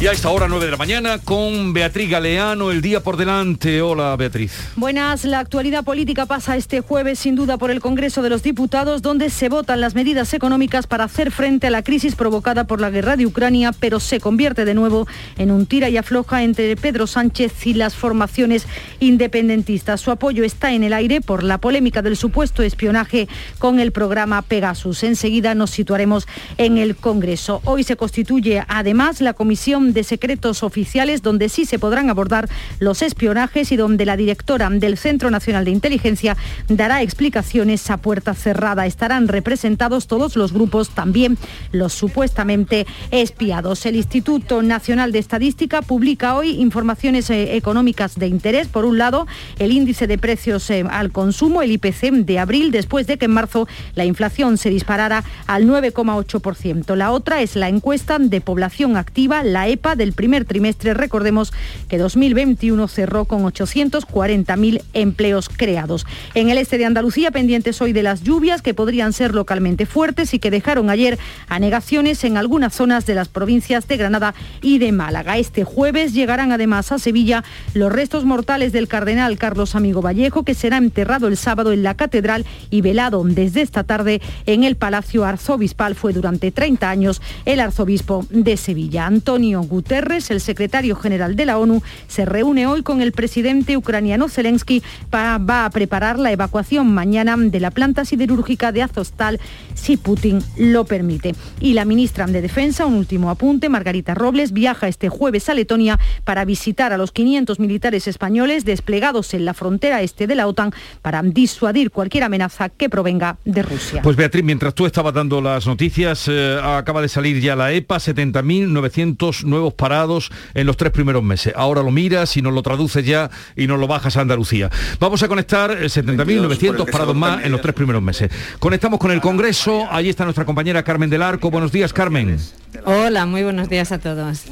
Y a esta hora 9 de la mañana con Beatriz Galeano, el día por delante. Hola Beatriz. Buenas, la actualidad política pasa este jueves sin duda por el Congreso de los Diputados, donde se votan las medidas económicas para hacer frente a la crisis provocada por la guerra de Ucrania, pero se convierte de nuevo en un tira y afloja entre Pedro Sánchez y las formaciones independentistas. Su apoyo está en el aire por la polémica del supuesto espionaje con el programa Pegasus. Enseguida nos situaremos en el Congreso. Hoy se constituye además la comisión de Secretos Oficiales, donde sí se podrán abordar los espionajes y donde la directora del Centro Nacional de Inteligencia dará explicaciones a puerta cerrada. Estarán representados todos los grupos, también los supuestamente espiados. El Instituto Nacional de Estadística publica hoy informaciones eh, económicas de interés. Por un lado, el índice de precios eh, al consumo, el IPC de abril, después de que en marzo la inflación se disparara al 9,8%. La otra es la encuesta de población activa, la Del primer trimestre. Recordemos que 2021 cerró con 840.000 empleos creados. En el este de Andalucía, pendientes hoy de las lluvias que podrían ser localmente fuertes y que dejaron ayer anegaciones en algunas zonas de las provincias de Granada y de Málaga. Este jueves llegarán además a Sevilla los restos mortales del cardenal Carlos Amigo Vallejo, que será enterrado el sábado en la catedral y velado desde esta tarde en el Palacio Arzobispal. Fue durante 30 años el arzobispo de Sevilla. Antonio Guterres, el secretario general de la ONU, se reúne hoy con el presidente ucraniano Zelensky para, va a preparar la evacuación mañana de la planta siderúrgica de Azostal si Putin lo permite. Y la ministra de Defensa, un último apunte, Margarita Robles, viaja este jueves a Letonia para visitar a los 500 militares españoles desplegados en la frontera este de la OTAN para disuadir cualquier amenaza que provenga de Rusia. Pues Beatriz, mientras tú estabas dando las noticias, eh, acaba de salir ya la EPA, 70.909 nuevos parados en los tres primeros meses. Ahora lo miras y nos lo traduces ya y nos lo bajas a Andalucía. Vamos a conectar 70.900 eh, parados más en los tres primeros meses. Conectamos con el Congreso. Allí está nuestra compañera Carmen del Arco. Buenos días, Carmen. Hola, muy buenos días a todos.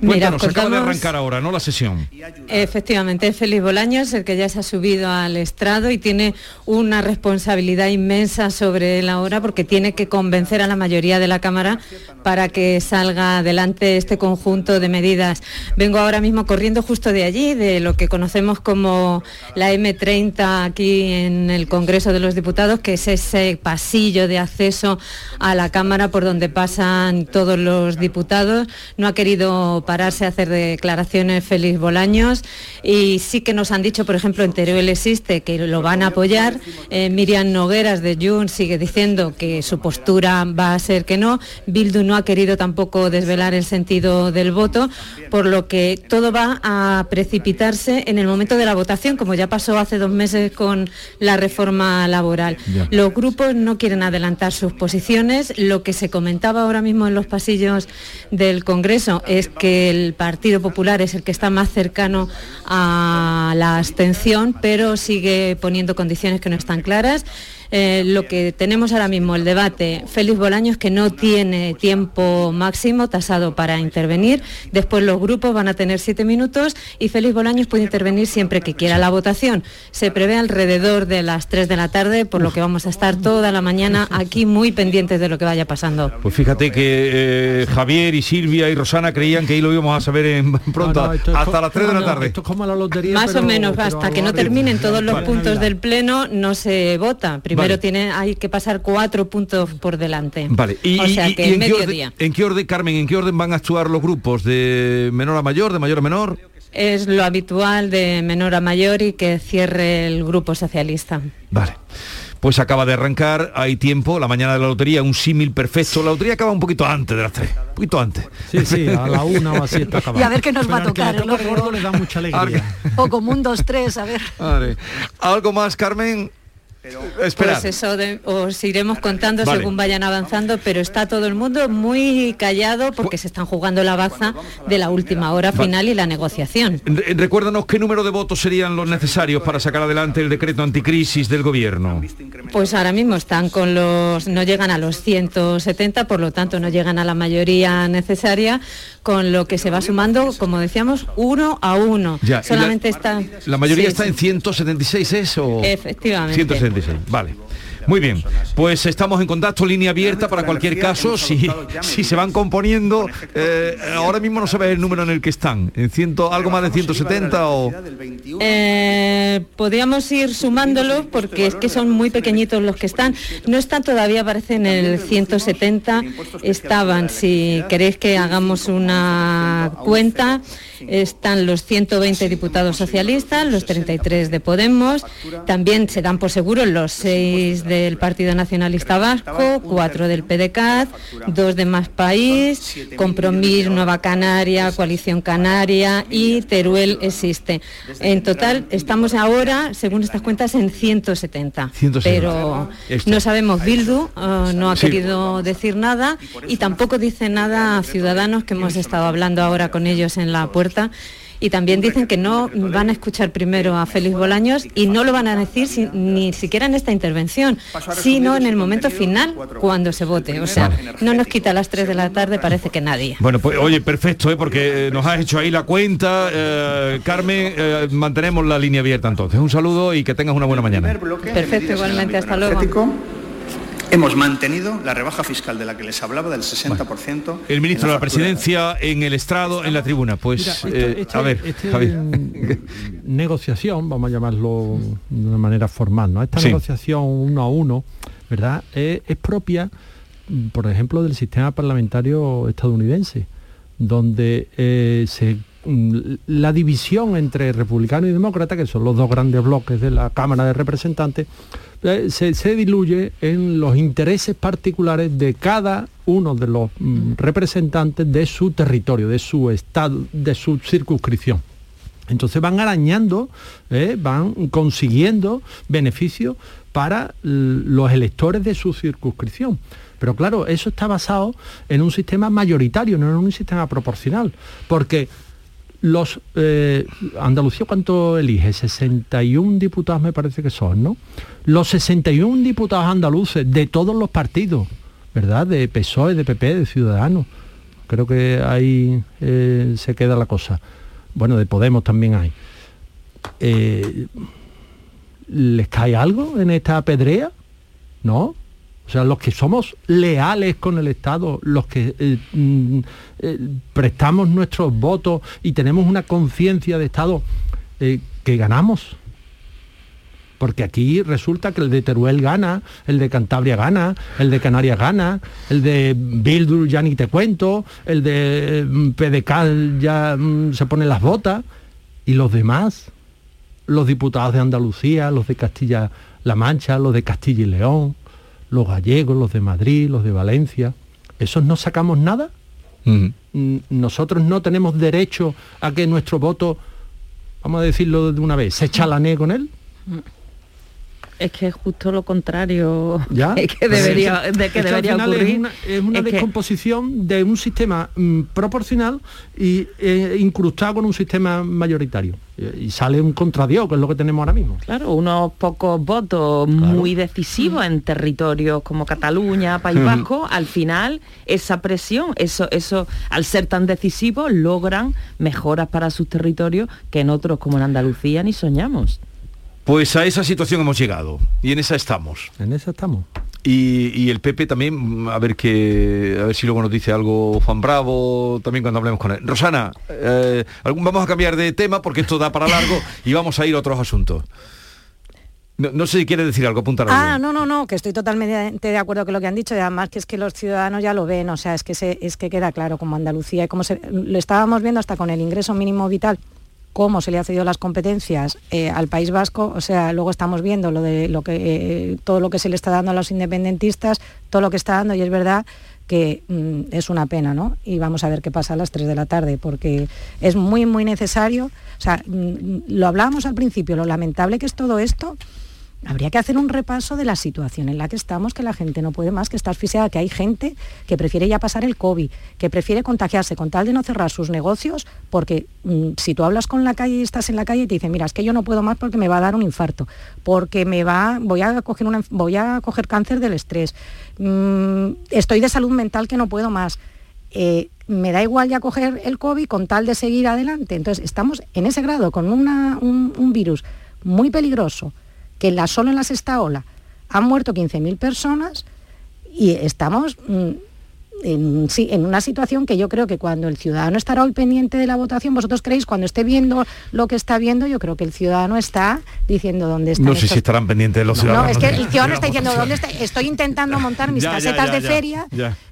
Mira, nos acaba de arrancar ahora, ¿no? La sesión. Efectivamente, es Félix Bolaños el que ya se ha subido al estrado y tiene una responsabilidad inmensa sobre él ahora porque tiene que convencer a la mayoría de la Cámara para que salga adelante este conjunto de medidas. Vengo ahora mismo corriendo justo de allí, de lo que conocemos como la M30 aquí en el Congreso de los Diputados, que es ese pasillo de acceso a la Cámara por donde pasan todos los diputados. No ha querido pararse a hacer declaraciones Félix Bolaños y sí que nos han dicho, por ejemplo, en Teruel existe que lo van a apoyar. Eh, Miriam Nogueras de Jun sigue diciendo que su postura va a ser que no. Bildu no ha querido tampoco desvelar el sentido del voto, por lo que todo va a precipitarse en el momento de la votación, como ya pasó hace dos meses con la reforma laboral. Los grupos no quieren adelantar sus posiciones. Lo que se comentaba ahora mismo en los pasillos del Congreso es que el Partido Popular es el que está más cercano a la abstención, pero sigue poniendo condiciones que no están claras. Eh, lo que tenemos ahora mismo, el debate, Félix Bolaños que no tiene tiempo máximo tasado para intervenir, después los grupos van a tener siete minutos y Félix Bolaños puede intervenir siempre que quiera. La votación se prevé alrededor de las 3 de la tarde, por lo que vamos a estar toda la mañana aquí muy pendientes de lo que vaya pasando. Pues fíjate que eh, Javier y Silvia y Rosana creían que ahí lo íbamos a saber en, pronto, hasta las 3 de la tarde. Más o menos, hasta que no terminen todos los puntos del Pleno no se vota. Primero tiene, hay que pasar cuatro puntos por delante. Vale, y, en, Qué orden, en qué orden, Carmen, en qué orden van a actuar los grupos? ¿De menor a mayor, de mayor a menor? Es lo habitual de menor a mayor y que cierre el grupo socialista. Vale pues acaba de arrancar, hay tiempo, la mañana de la lotería, un símil perfecto. La lotería acaba un poquito antes de las tres, un poquito antes. Sí, sí, a la una o así está acabando. Y a ver qué nos va a tocar. El gordo le da mucha alegría. O como un, dos, tres, a ver. Vale. ¿Algo más, Carmen? Pues eso os iremos contando según vayan avanzando, pero está todo el mundo muy callado porque se están jugando la baza de la última hora final y la negociación. Recuérdanos qué número de votos serían los necesarios para sacar adelante el decreto anticrisis del gobierno. Pues ahora mismo están con los, no llegan a los 170, por lo tanto no llegan a la mayoría necesaria, con lo que se va sumando, como decíamos, uno a uno. Solamente la, está. La mayoría está en 176, ¿es? Efectivamente. Vale. Muy bien, pues estamos en contacto, línea abierta para cualquier caso, si, si se van componiendo, eh, ahora mismo no se ve el número en el que están, en ciento, algo más de 170 o... Eh, podríamos ir sumándolo porque es que son muy pequeñitos los que están. No están todavía, aparece en el 170, estaban, si queréis que hagamos una cuenta, están los 120 diputados socialistas, los 33 de Podemos, también se dan por seguro los 6 del Partido Nacionalista Vasco, 4 del PDCAT, 2 de Más País, Compromís Nueva Canaria, Coalición Canaria y Teruel existe. En total estamos ahora, según estas cuentas, en 170. Pero no sabemos, Bildu uh, no ha querido decir nada y tampoco dice nada a Ciudadanos que hemos estado hablando ahora con ellos en la puerta y también dicen que no van a escuchar primero a Félix Bolaños y no lo van a decir ni siquiera en esta intervención, sino en el momento final cuando se vote. O sea, no nos quita a las 3 de la tarde, parece que nadie. Bueno, pues oye, perfecto, ¿eh? porque nos has hecho ahí la cuenta. Eh, Carmen, eh, mantenemos la línea abierta entonces. Un saludo y que tengas una buena mañana. Perfecto, igualmente, hasta luego. Hemos mantenido la rebaja fiscal de la que les hablaba del 60%. el ministro de la Presidencia en el estrado, en la tribuna. Pues, eh, a ver, este negociación, vamos a llamarlo de una manera formal, ¿no? Esta negociación uno a uno, ¿verdad? Es, propia, por ejemplo, del sistema parlamentario estadounidense, donde eh, se la división entre republicano y demócrata, que son los dos grandes bloques de la Cámara de Representantes, eh, se, diluye en los intereses particulares de cada uno de los mm, representantes de su territorio, de su estado, de su circunscripción. Entonces van arañando, eh, van consiguiendo beneficios para los electores de su circunscripción. Pero claro, eso está basado en un sistema mayoritario, no en un sistema proporcional. Porque los eh, Andalucía cuánto elige 61 diputados me parece que son no los 61 diputados andaluces de todos los partidos verdad de PSOE de PP de Ciudadanos. Creo que ahí eh, se queda la cosa. Bueno de Podemos también hay. Eh, les cae algo en esta pedrea no o sea, los que somos leales con el Estado, los que eh, mm, eh, prestamos nuestros votos y tenemos una conciencia de Estado eh, que ganamos. Porque aquí resulta que el de Teruel gana, el de Cantabria gana, el de Canarias gana, el de Bildur ya ni te cuento, el de mm, PDK ya mm, se pone las botas, y los demás, los diputados de Andalucía, los de Castilla-La Mancha, los de Castilla y León, los gallegos, los de Madrid, los de Valencia, ¿esos no sacamos nada? Mm. Nosotros no tenemos derecho a que nuestro voto, vamos a decirlo de una vez, se chalanee con él. Mm. Es que es justo lo contrario ¿Ya? que debería, de que debería ocurrir. Es una, descomposición de un sistema mm, proporcional y eh, incrustado con un sistema mayoritario. Y sale un contradios, que es lo que tenemos ahora mismo. Claro, unos pocos votos muy decisivos en territorios como Cataluña, País Vasco, al final esa presión, eso, eso, al ser tan decisivos, logran mejoras para sus territorios que en otros como en Andalucía ni soñamos. Pues a esa situación hemos llegado y en esa estamos. En esa estamos. Y, el Pepe también, a ver que a ver si luego nos dice algo Juan Bravo, también cuando hablemos con él. Rosana, eh, vamos a cambiar de tema porque esto da para largo y vamos a ir a otros asuntos. No, sé si quiere decir algo, apuntar algo. Ah, no, no, no, que estoy totalmente de acuerdo con lo que han dicho y además que es que los ciudadanos ya lo ven, o sea, es que, se, es que queda claro como Andalucía y como se, lo estábamos viendo hasta con el ingreso mínimo vital cómo se le ha cedido las competencias eh, al País Vasco, o sea, luego estamos viendo lo de lo que eh, todo lo que se le está dando a los independentistas, todo lo que está dando y es verdad que mm, es una pena, ¿no? Y vamos a ver qué pasa a las 3 de la tarde, porque es muy, muy necesario. O sea, mm, lo hablábamos al principio, lo lamentable que es todo esto, Habría que hacer un repaso de la situación en la que estamos, que la gente no puede más, que está asfixiada, que hay gente que prefiere ya pasar el COVID, que prefiere contagiarse con tal de no cerrar sus negocios, porque mm, si tú hablas con la calle y estás en la calle y te dicen, mira, es que yo no puedo más porque me va a dar un infarto, porque me va, voy a coger, voy a coger cáncer del estrés, mm, estoy de salud mental que no puedo más. Eh, me da igual ya coger el COVID con tal de seguir adelante. Entonces, estamos en ese grado con un virus muy peligroso, que la, solo en la sexta ola Han muerto 15.000 personas y estamos mm, en, sí, en una situación que yo creo que cuando el ciudadano estará hoy pendiente de la votación, vosotros creéis, cuando esté viendo lo que está viendo, yo creo que el ciudadano está diciendo dónde está. No sé si estarán pendientes de los ciudadanos. No, es que el ciudadano está diciendo dónde está. Estoy intentando montar mis casetas de feria,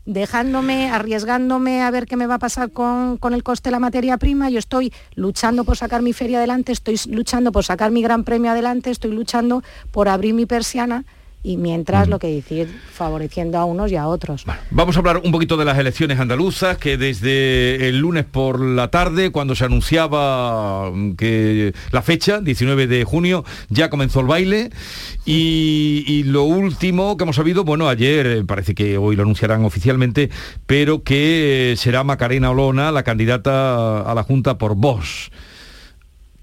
dejándome, arriesgándome a ver qué me va a pasar con, con el coste de la materia prima. Yo estoy luchando por sacar mi feria adelante, estoy luchando por sacar mi gran premio adelante, estoy luchando por abrir mi persiana y mientras lo que decir, favoreciendo a unos y a otros. vamos a hablar un poquito de las elecciones andaluzas, que desde el lunes por la tarde, cuando se anunciaba que la fecha, 19 de junio, ya comenzó el baile. Y, lo último que hemos sabido, bueno, ayer, eh, parece que hoy lo anunciarán oficialmente, pero que eh, será Macarena Olona la candidata a la Junta por Vox.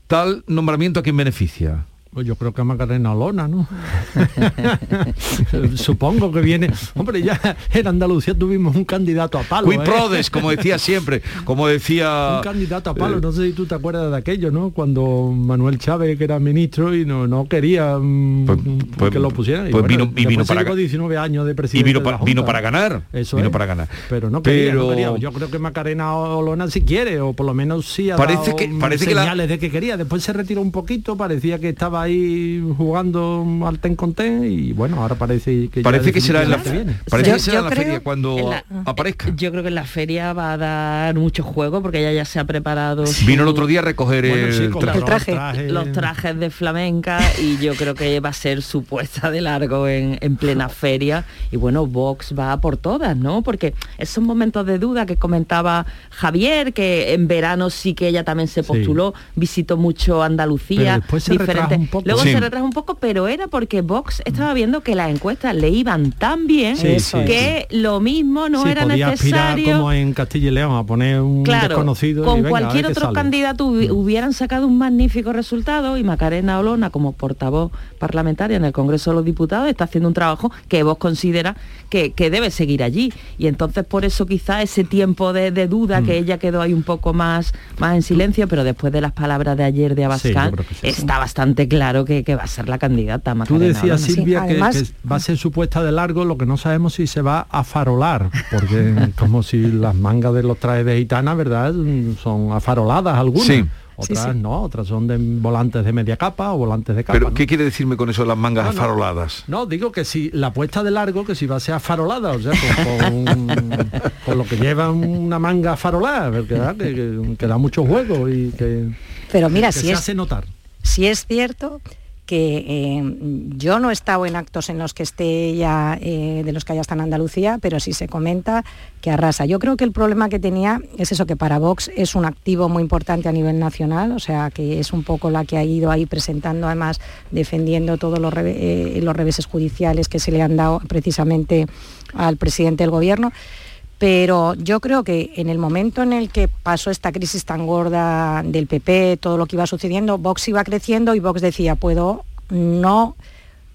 Tal nombramiento a quién beneficia. Pues yo creo que Macarena Olona, ¿no? Supongo que viene. Hombre, ya en Andalucía tuvimos un candidato a palo. Muy ¿eh? prodes, como decía siempre, como decía. Un candidato a palo, no sé si tú te acuerdas de aquello, ¿no? Cuando Manuel Chávez, que era ministro, y no, no quería mm, pues, pues, que lo pusieran. Pues vino, y vino para 19 años de presidente. Y vino, para, vino para ganar. Eso vino para ganar. Pero no quería, Pero... Yo creo que Macarena Olona sí quiere, o por lo menos sí ha parece dado que, parece señales que de que quería. Después se retiró un poquito, parecía que estaba ahí jugando al ten con ten y bueno, ahora parece que parece que será en la feria. Parece que será en la feria cuando aparezca. Yo creo que en la feria va a dar mucho juego porque ella ya se ha preparado. Vino el otro día a recoger el, traje. Los trajes de flamenca y yo creo que va a ser su puesta de largo en, en plena feria y bueno, Vox va por todas, ¿no? Porque esos momentos de duda que comentaba Javier, que en verano sí que ella también se postuló, visitó mucho Andalucía, diferentes. Luego se retrasó un poco, pero era porque Vox estaba viendo que las encuestas le iban tan bien que lo mismo no era necesario. como en Castilla y León a poner un desconocido. Con cualquier otro candidato mm. hubieran sacado un magnífico resultado y Macarena Olona como portavoz parlamentaria en el Congreso de los Diputados está haciendo un trabajo que vos considera que, debe seguir allí. Y entonces por eso quizá ese tiempo de, duda que mm. ella quedó ahí un poco más, más en silencio, pero después de las palabras de ayer de Abascal, está bastante claro que, va a ser la candidata. Tú decías, Silvia, que, va a ser su puesta de largo, lo que no sabemos si se va a farolar, porque como si las mangas de los trajes de gitana, ¿verdad? Son afaroladas algunas. Otras no, otras son de volantes de media capa o volantes de capa. ¿Pero qué quiere decirme con eso las mangas afaroladas? No, digo que si la puesta de largo, que si va a ser afarolada, o sea, con, lo que lleva una manga afarolada, ¿verdad? Que, que, da mucho juego y que, Pero mira, si se es, hace notar. Si es cierto que eh, yo no he estado en actos en los que esté ya, eh, de los que haya estado en Andalucía, pero sí se comenta que arrasa. Yo creo que el problema que tenía es eso, que para Vox es un activo muy importante a nivel nacional, o sea, que es un poco la que ha ido ahí presentando, además, defendiendo todos los, eh, los reveses judiciales que se le han dado precisamente al presidente del gobierno pero yo creo que en el momento en el que pasó esta crisis tan gorda del PP, todo lo que iba sucediendo, Vox iba creciendo y Vox decía, puedo no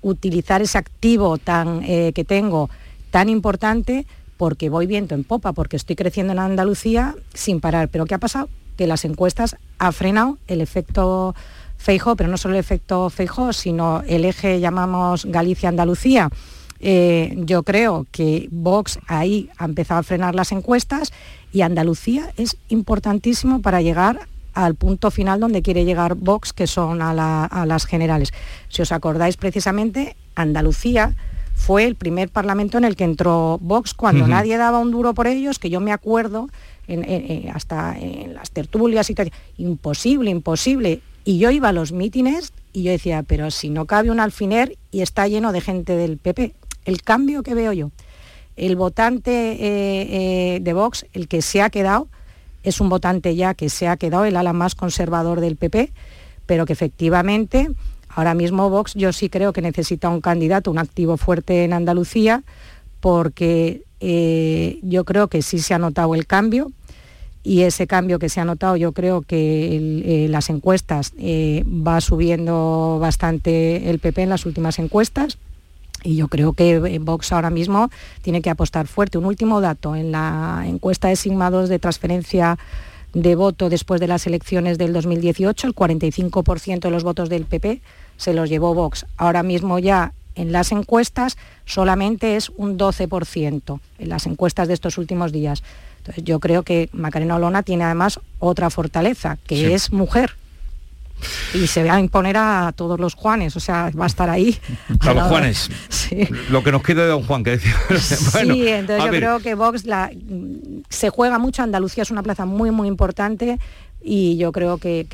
utilizar ese activo tan, eh, que tengo tan importante porque voy viento en popa, porque estoy creciendo en Andalucía sin parar. Pero ¿qué ha pasado? Que las encuestas ha frenado el efecto Feijó, pero no solo el efecto Feijó, sino el eje llamamos Galicia-Andalucía eh, yo creo que Vox ahí ha empezado a frenar las encuestas y Andalucía es importantísimo para llegar al punto final donde quiere llegar Vox, que son a, las generales. Si os acordáis precisamente, Andalucía fue el primer parlamento en el que entró Vox cuando nadie daba un duro por ellos, que yo me acuerdo hasta en las tertulias y tal, imposible, imposible. Y yo iba a los mítines y yo decía, pero si no cabe un alfiler y está lleno de gente del PP, el cambio que veo yo. El votante eh, eh, de Vox, el que se ha quedado, es un votante ya que se ha quedado, el ala más conservador del PP, pero que efectivamente ahora mismo Vox yo sí creo que necesita un candidato, un activo fuerte en Andalucía, porque eh, yo creo que sí se ha notado el cambio y ese cambio que se ha notado yo creo que las encuestas va subiendo bastante el PP en las últimas encuestas y yo creo que Vox ahora mismo tiene que apostar fuerte. Un último dato, en la encuesta de sigmados de transferencia de voto después de las elecciones del 2018, el 45% de los votos del PP se los llevó Vox. Ahora mismo ya en las encuestas solamente es un 12%, en las encuestas de estos últimos días. Entonces yo creo que Macarena Olona tiene además otra fortaleza, que es mujer y se va a imponer a todos los Juanes, o sea, va a estar ahí. A, los Juanes. Lo que nos queda de don Juan, que decía. sí, entonces yo creo que Vox la, se juega mucho, Andalucía es una plaza muy, muy importante y yo creo que,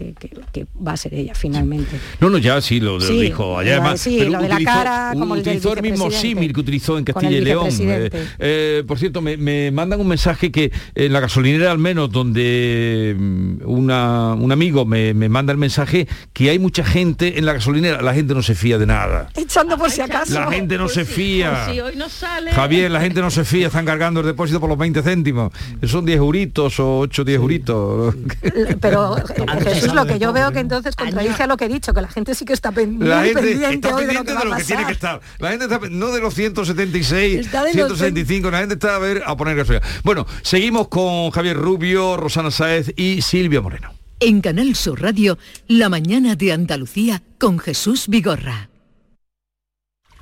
va a ser ella finalmente. No, no, ya sí lo, dijo allá además. Sí, lo de la cara, como utilizó el, mismo símil que utilizó en Castilla y León. Eh, eh, por cierto, me, mandan un mensaje que en la gasolinera al menos, donde mm, una, un amigo me, manda el mensaje que hay mucha gente en la gasolinera, la gente no se fía de nada. Echando por si acaso. La gente no pues se fía. Pues hoy no sale. Javier, la gente no se fía, están cargando el depósito por los 20 céntimos. Son 10 euritos o 8 10 euritos pero Jesús, lo que yo veo que entonces contradice a lo que he dicho, que la gente sí que está pendiente, la gente pendiente está hoy pendiente de lo que, de lo que tiene que estar. La gente está no de los 176, 165, la gente está a ver a poner gasolina. Bueno, seguimos con Javier Rubio, Rosana Saez y Silvia Moreno. En Canal Sur Radio, La mañana de Andalucía con Jesús Vigorra.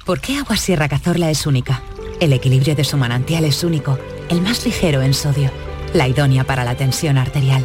¿Por qué Agua Sierra Cazorla es única? El equilibrio de su manantial es único, el más ligero en sodio, la idónea para la tensión arterial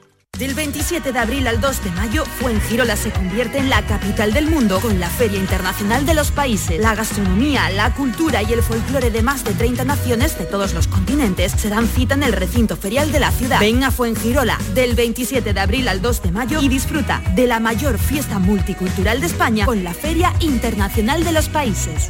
Del 27 de abril al 2 de mayo, Fuengirola se convierte en la capital del mundo con la Feria Internacional de los Países. La gastronomía, la cultura y el folclore de más de 30 naciones de todos los continentes se dan cita en el recinto ferial de la ciudad. Ven a Fuengirola del 27 de abril al 2 de mayo y disfruta de la mayor fiesta multicultural de España con la Feria Internacional de los Países.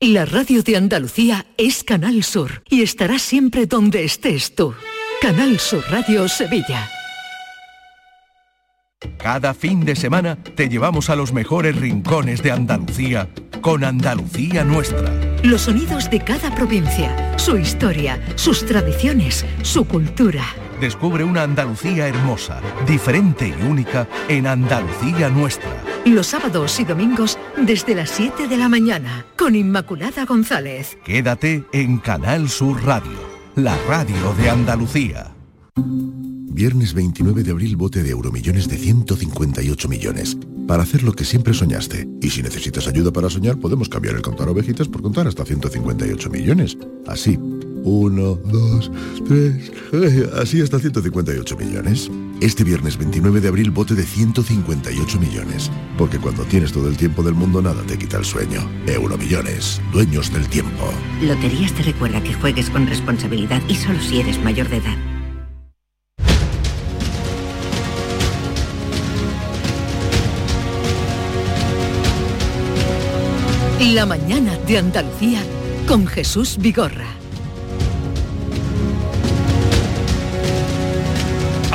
La radio de Andalucía es Canal Sur y estará siempre donde estés tú. Canal Sur Radio Sevilla. Cada fin de semana te llevamos a los mejores rincones de Andalucía con Andalucía Nuestra. Los sonidos de cada provincia, su historia, sus tradiciones, su cultura. Descubre una Andalucía hermosa, diferente y única en Andalucía Nuestra. Los sábados y domingos desde las 7 de la mañana con Inmaculada González. Quédate en Canal Sur Radio, la radio de Andalucía. Viernes 29 de abril, bote de euromillones de 158 millones. Para hacer lo que siempre soñaste. Y si necesitas ayuda para soñar, podemos cambiar el contar ovejitas por contar hasta 158 millones. Así uno, dos, tres, así hasta 158 millones. Este viernes 29 de abril bote de 158 millones. Porque cuando tienes todo el tiempo del mundo nada te quita el sueño. Euromillones, dueños del tiempo. Loterías te recuerda que juegues con responsabilidad y solo si eres mayor de edad. La mañana de Andalucía con Jesús Vigorra.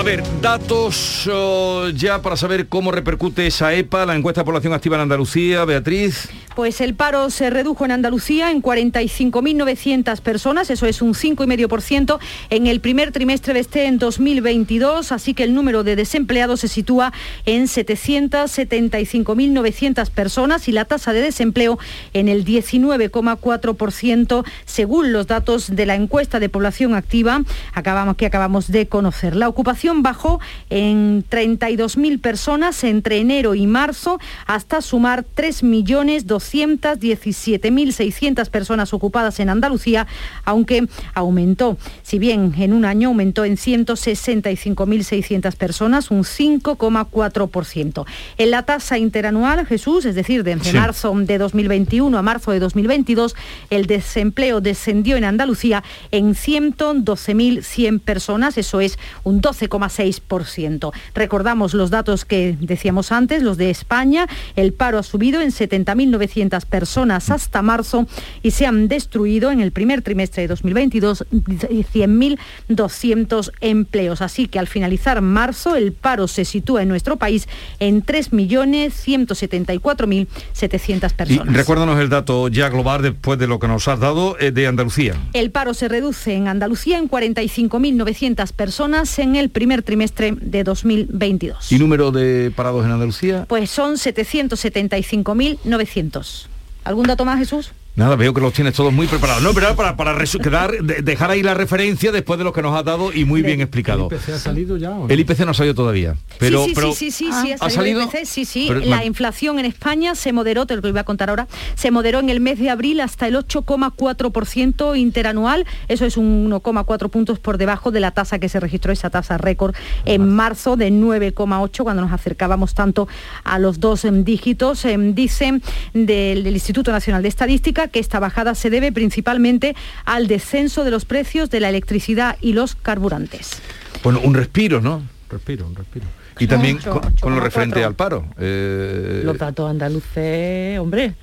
A ver, datos oh, ya para saber cómo repercute esa EPA, la encuesta de población activa en Andalucía. Beatriz. Pues el paro se redujo en Andalucía en 45.900 personas, eso es un 5,5% en el primer trimestre de este en 2022, así que el número de desempleados se sitúa en 775.900 personas y la tasa de desempleo en el 19,4% según los datos de la encuesta de población activa acabamos, que acabamos de conocer. La ocupación población bajó en 32.000 personas entre enero y marzo hasta sumar 3.217.600 personas ocupadas en Andalucía, aunque aumentó, si bien en un año aumentó en 165.600 personas, un 5,4%. En la tasa interanual, Jesús, es decir, de Sí. marzo de 2021 a marzo de 2022, el desempleo descendió en Andalucía en 112.100 personas, eso es un 12,6%. Recordamos los datos que decíamos antes, los de España, el paro ha subido en 70.900 personas hasta marzo y se han destruido en el primer trimestre de 2022 100.200 empleos. Así que al finalizar marzo el paro se sitúa en nuestro país en 3.174.700 Y personas. recuérdanos el dato ya global después de lo que nos has dado eh, de Andalucía. El paro se reduce en Andalucía en 45.900 personas en el primer trimestre de 2022. ¿Y número de parados en Andalucía? Pues son 775.900. ¿Algún dato más, Jesús? Nada, veo que los tienes todos muy preparados. No, pero para, para quedar, de- dejar ahí la referencia después de lo que nos has dado y muy bien explicado. ¿El IPC ha salido ya o no? El IPC no ha salido todavía. Pero, sí, sí, pero sí, sí, sí, sí, ha ¿ha salido el salido? IPC, sí, sí. Pero, la inflación en España se moderó, te lo voy a contar ahora, se moderó en el mes de abril hasta el 8,4% interanual. Eso es un 1,4 puntos por debajo de la tasa que se registró, esa tasa récord en marzo de 9,8, cuando nos acercábamos tanto a los dos em, dígitos. Em, Dicen del, del Instituto Nacional de Estadística que esta bajada se debe principalmente al descenso de los precios de la electricidad y los carburantes. Bueno, un respiro, ¿no? Respiro, un respiro. Y también Ocho, con, ocho con lo referente al paro. Eh, Los datos andaluces, hombre,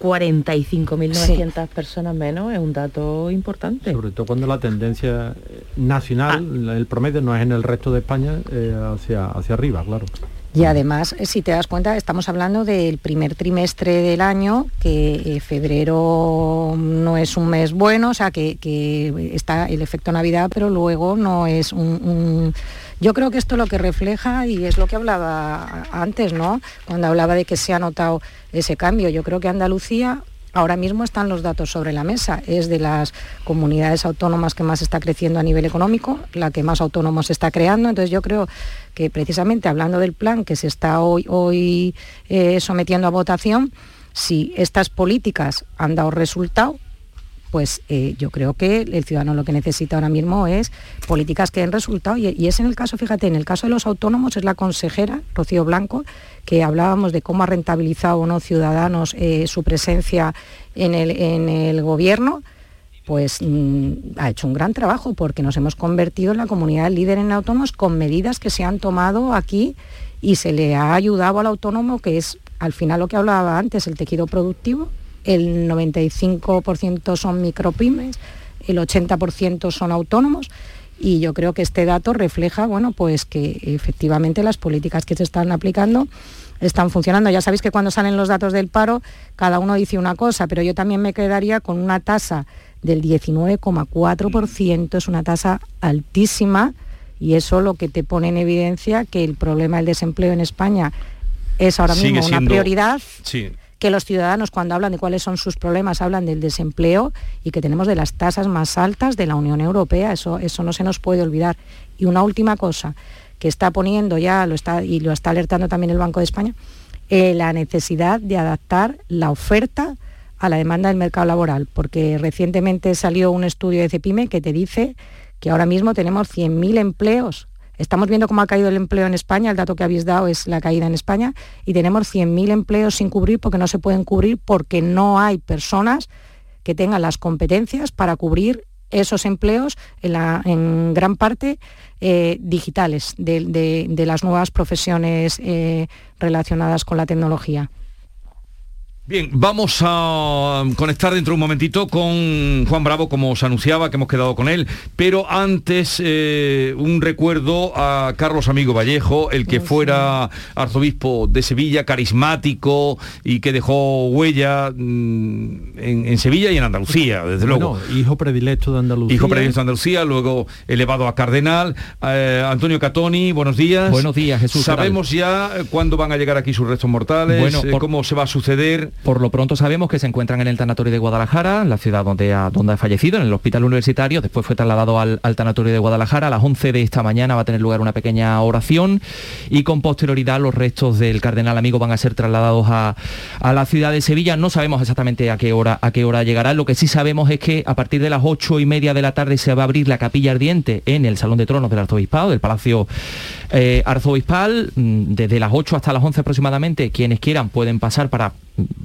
45.900 personas menos es un dato importante. Sobre todo cuando la tendencia eh, nacional, el promedio no es en el resto de España, eh, hacia, hacia arriba, claro. Y además, eh, si te das cuenta, estamos hablando del primer trimestre del año, que eh, febrero no es un mes bueno, o sea, que, que está el efecto Navidad, pero luego no es un, un- Yo creo que esto lo que refleja, y es lo que hablaba antes, ¿no? Cuando hablaba de que se ha notado ese cambio. Yo creo que Andalucía Ahora mismo están los datos sobre la mesa. Es de las comunidades autónomas que más está creciendo a nivel económico, la que más autónomos está creando. Entonces yo creo que precisamente hablando del plan que se está hoy, eh, sometiendo a votación, si estas políticas han dado resultado, pues eh, yo creo que el ciudadano lo que necesita ahora mismo es políticas que den resultado. Y, es en el caso, fíjate, en el caso de los autónomos es la consejera, Rocío Blanco, que hablábamos de cómo ha rentabilizado o no Ciudadanos eh, su presencia en el, en el gobierno pues mm, ha hecho un gran trabajo porque nos hemos convertido en la comunidad líder en autónomos con medidas que se han tomado aquí y se le ha ayudado al autónomo, que es al final lo que hablaba antes, el tejido productivo. El 95% son micropymes, el 80% son autónomos y yo creo que este dato refleja, bueno, pues que efectivamente las políticas que se están aplicando están funcionando. Ya sabéis que cuando salen los datos del paro, cada uno dice una cosa, pero yo también me quedaría con una tasa del 19,4%, es una tasa altísima y eso lo que te pone en evidencia que el problema del desempleo en España es ahora mismo una prioridad Sí. Que los ciudadanos cuando hablan de cuáles son sus problemas hablan del desempleo y que tenemos de las tasas más altas de la Unión Europea, eso, eso no se nos puede olvidar. Y una última cosa que está poniendo ya, lo está, y lo está alertando también el Banco de España, eh, la necesidad de adaptar la oferta a la demanda del mercado laboral, porque recientemente salió un estudio de CEPIME que te dice que ahora mismo tenemos 100.000 empleos Estamos viendo cómo ha caído el empleo en España, el dato que habéis dado es la caída en España, y tenemos 100.000 empleos sin cubrir porque no se pueden cubrir porque no hay personas que tengan las competencias para cubrir esos empleos en, gran parte eh, digitales de las nuevas profesiones eh, relacionadas con la tecnología. Bien, vamos a conectar dentro de un momentito con Juan Bravo, como os anunciaba, que hemos quedado con él, pero antes eh, un recuerdo a Carlos Amigo Vallejo, el que fuera arzobispo de Sevilla, carismático y que dejó huella mm, en, en Sevilla y en Andalucía, desde luego. Hijo predilecto de Andalucía. Hijo predilecto de Andalucía, luego elevado a cardenal. Eh, Antonio Catoni, buenos días. Buenos días, Jesús. ¿Sabemos ya cuándo van a llegar aquí sus restos mortales? Bueno, Eh, ¿Cómo se va a suceder? Por lo pronto sabemos que se encuentran en el tanatorio de Guadalajara, la ciudad donde ha, donde ha fallecido, en el hospital universitario. Después fue trasladado al, al tanatorio de Guadalajara. A las 11 de esta mañana va a tener lugar una pequeña oración y con posterioridad los restos del cardenal amigo van a ser trasladados a, a la ciudad de Sevilla. No sabemos exactamente a qué hora a qué hora llegará. Lo que sí sabemos es que a partir de las ocho y media de la tarde se va a abrir la capilla ardiente en el Salón de Tronos del Arzobispado, del Palacio eh, Arzobispal. Mm, Desde las 8 hasta las 11 aproximadamente, quienes quieran pueden pasar para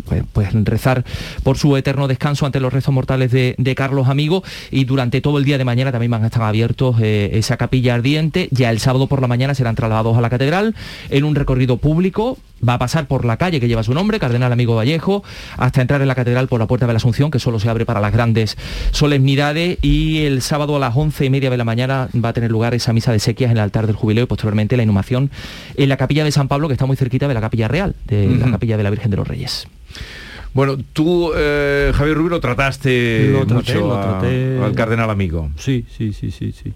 pues, pues, rezar por su eterno descanso ante los restos mortales de, de Carlos Amigo y durante todo el día de mañana también van a estar abiertos eh, esa capilla ardiente. Ya el sábado por la mañana serán trasladados a la catedral en un recorrido público. Va a pasar por la calle que lleva su nombre, Cardenal Amigo Vallejo, hasta entrar en la catedral por la Puerta de la Asunción, que solo se abre para las grandes solemnidades. Y el sábado a las once y media de la mañana va a tener lugar esa misa de sequias en el altar del jubileo y posteriormente la inhumación en la capilla de San Pablo, que está muy cerquita de la capilla real, de la capilla de la Virgen de los Reyes. Bueno, tú, eh, Javier Rubio, lo trataste Lo traté, mucho lo a- traté. al cardenal amigo. Sí, sí, sí, sí, sí.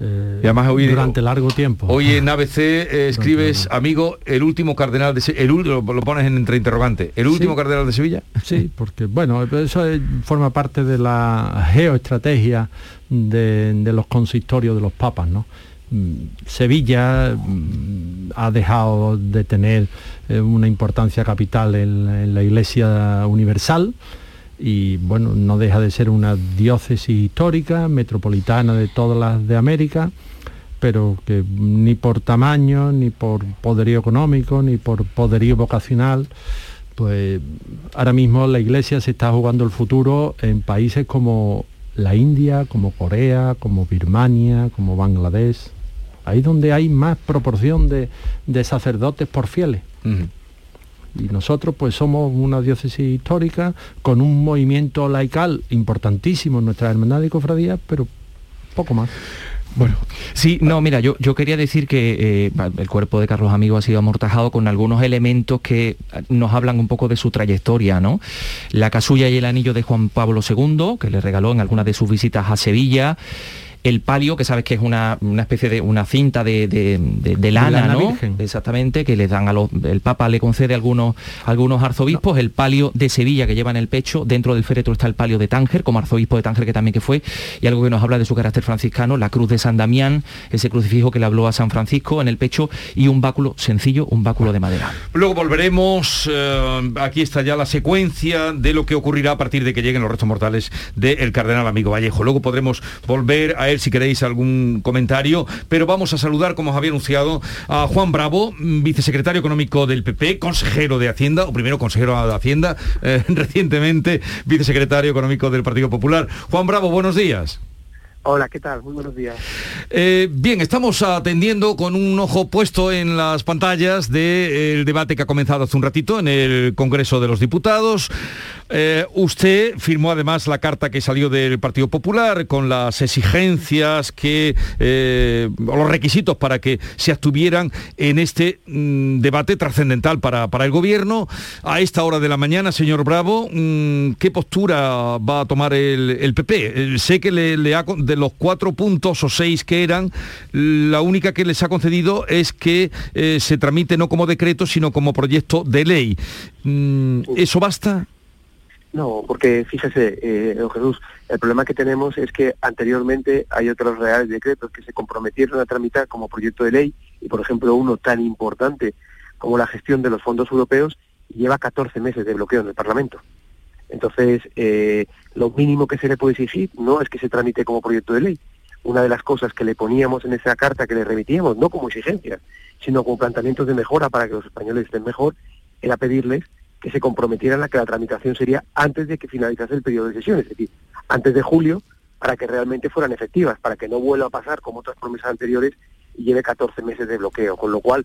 Eh, Y además hoy, durante largo tiempo. Hoy en ABC eh, escribes, amigo, el último cardenal de Se- el lo, lo pones en entre interrogante, el último Sí. cardenal de Sevilla. Sí, porque bueno, eso es- forma parte de la geoestrategia de, de los consistorios de los papas, ¿no? Mm, Sevilla mm, ha dejado de tener eh, una importancia capital en, en la Iglesia Universal y bueno, no deja de ser una diócesis histórica, metropolitana de todas las de América, pero que ni por tamaño, ni por poderío económico, ni por poderío vocacional, pues ahora mismo la iglesia se está jugando el futuro en países como la India, como Corea, como Birmania, como Bangladesh, ahí donde hay más proporción de, de sacerdotes por fieles. Y nosotros pues somos una diócesis histórica con un movimiento laical importantísimo en nuestra hermandad y cofradía, pero poco más. Bueno, sí, no, mira, yo, yo quería decir que eh, el cuerpo de Carlos Amigo ha sido amortajado con algunos elementos que nos hablan un poco de su trayectoria, ¿no? La casulla y el anillo de Juan Pablo II, que le regaló en algunas de sus visitas a Sevilla. El palio, que sabes que es una, una especie de una cinta de, de- de- de lana, lana ¿no? virgen. Exactamente, que le dan a los. El Papa le concede a algunos, a algunos arzobispos, el palio de Sevilla que lleva en el pecho, dentro del féretro está el palio de Tánger, como arzobispo de Tánger que también que fue, y algo que nos habla de su carácter franciscano, la cruz de San Damián, ese crucifijo que le habló a San Francisco en el pecho, y un báculo sencillo, un báculo de madera. Luego volveremos, eh, aquí está ya la secuencia de lo que ocurrirá a partir de que lleguen los restos mortales del cardenal amigo Vallejo. Luego podremos volver a él si queréis algún comentario, pero vamos a saludar, como os había anunciado, a Juan Bravo, mm, vicesecretario económico del PP, consejero de Hacienda, o primero consejero de Hacienda, eh, recientemente vicesecretario económico del Partido Popular. Juan Bravo, buenos días. Hola, ¿qué tal? Muy buenos días. Eh, bien, estamos atendiendo con un ojo puesto en las pantallas del debate que ha comenzado hace un ratito en el Congreso de los Diputados. Eh, usted firmó además la carta que salió del Partido Popular con las exigencias que, eh, o los requisitos para que se abstuvieran en este mm, debate trascendental para, para el Gobierno. A esta hora de la mañana, señor Bravo, mm, ¿qué postura va a tomar el, el PP? Eh, sé que le, le ha de los cuatro puntos o seis que eran, la única que les ha concedido es que se tramite no como decreto, sino como proyecto de ley. Mm, ¿Eso basta? No, porque fíjese, eh, don Jesús, el problema que tenemos es que anteriormente hay otros reales decretos que se comprometieron a tramitar como proyecto de ley, y por ejemplo uno tan importante como la gestión de los fondos europeos lleva 14 meses de bloqueo en el Parlamento. Entonces, eh, lo mínimo que se le puede exigir no es que se tramite como proyecto de ley. Una de las cosas que le poníamos en esa carta que le remitíamos, no como exigencias, sino como planteamientos de mejora para que los españoles estén mejor, era pedirles que se comprometieran a que la tramitación sería antes de que finalizase el periodo de sesiones, es decir, antes de julio, para que realmente fueran efectivas, para que no vuelva a pasar como otras promesas anteriores y lleve 14 meses de bloqueo. Con lo cual,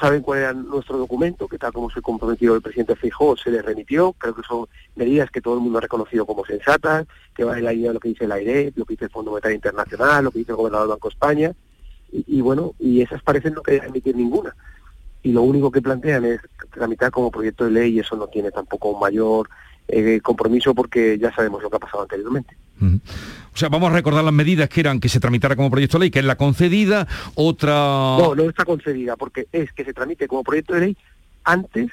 saben cuál era nuestro documento, que tal como se comprometió el presidente Feijóo, se le remitió, creo que son medidas que todo el mundo ha reconocido como sensatas, que van en la línea de lo que dice la AIRE, lo que dice el Fondo Monetario Internacional, lo que dice el gobernador del Banco de España, y, y bueno, y esas parecen no querer emitir ninguna. Y lo único que plantean es tramitar como proyecto de ley y eso no tiene tampoco un mayor eh, compromiso porque ya sabemos lo que ha pasado anteriormente. O sea, vamos a recordar las medidas que eran que se tramitara como proyecto de ley, que es la concedida, otra... No, no está concedida porque es que se tramite como proyecto de ley antes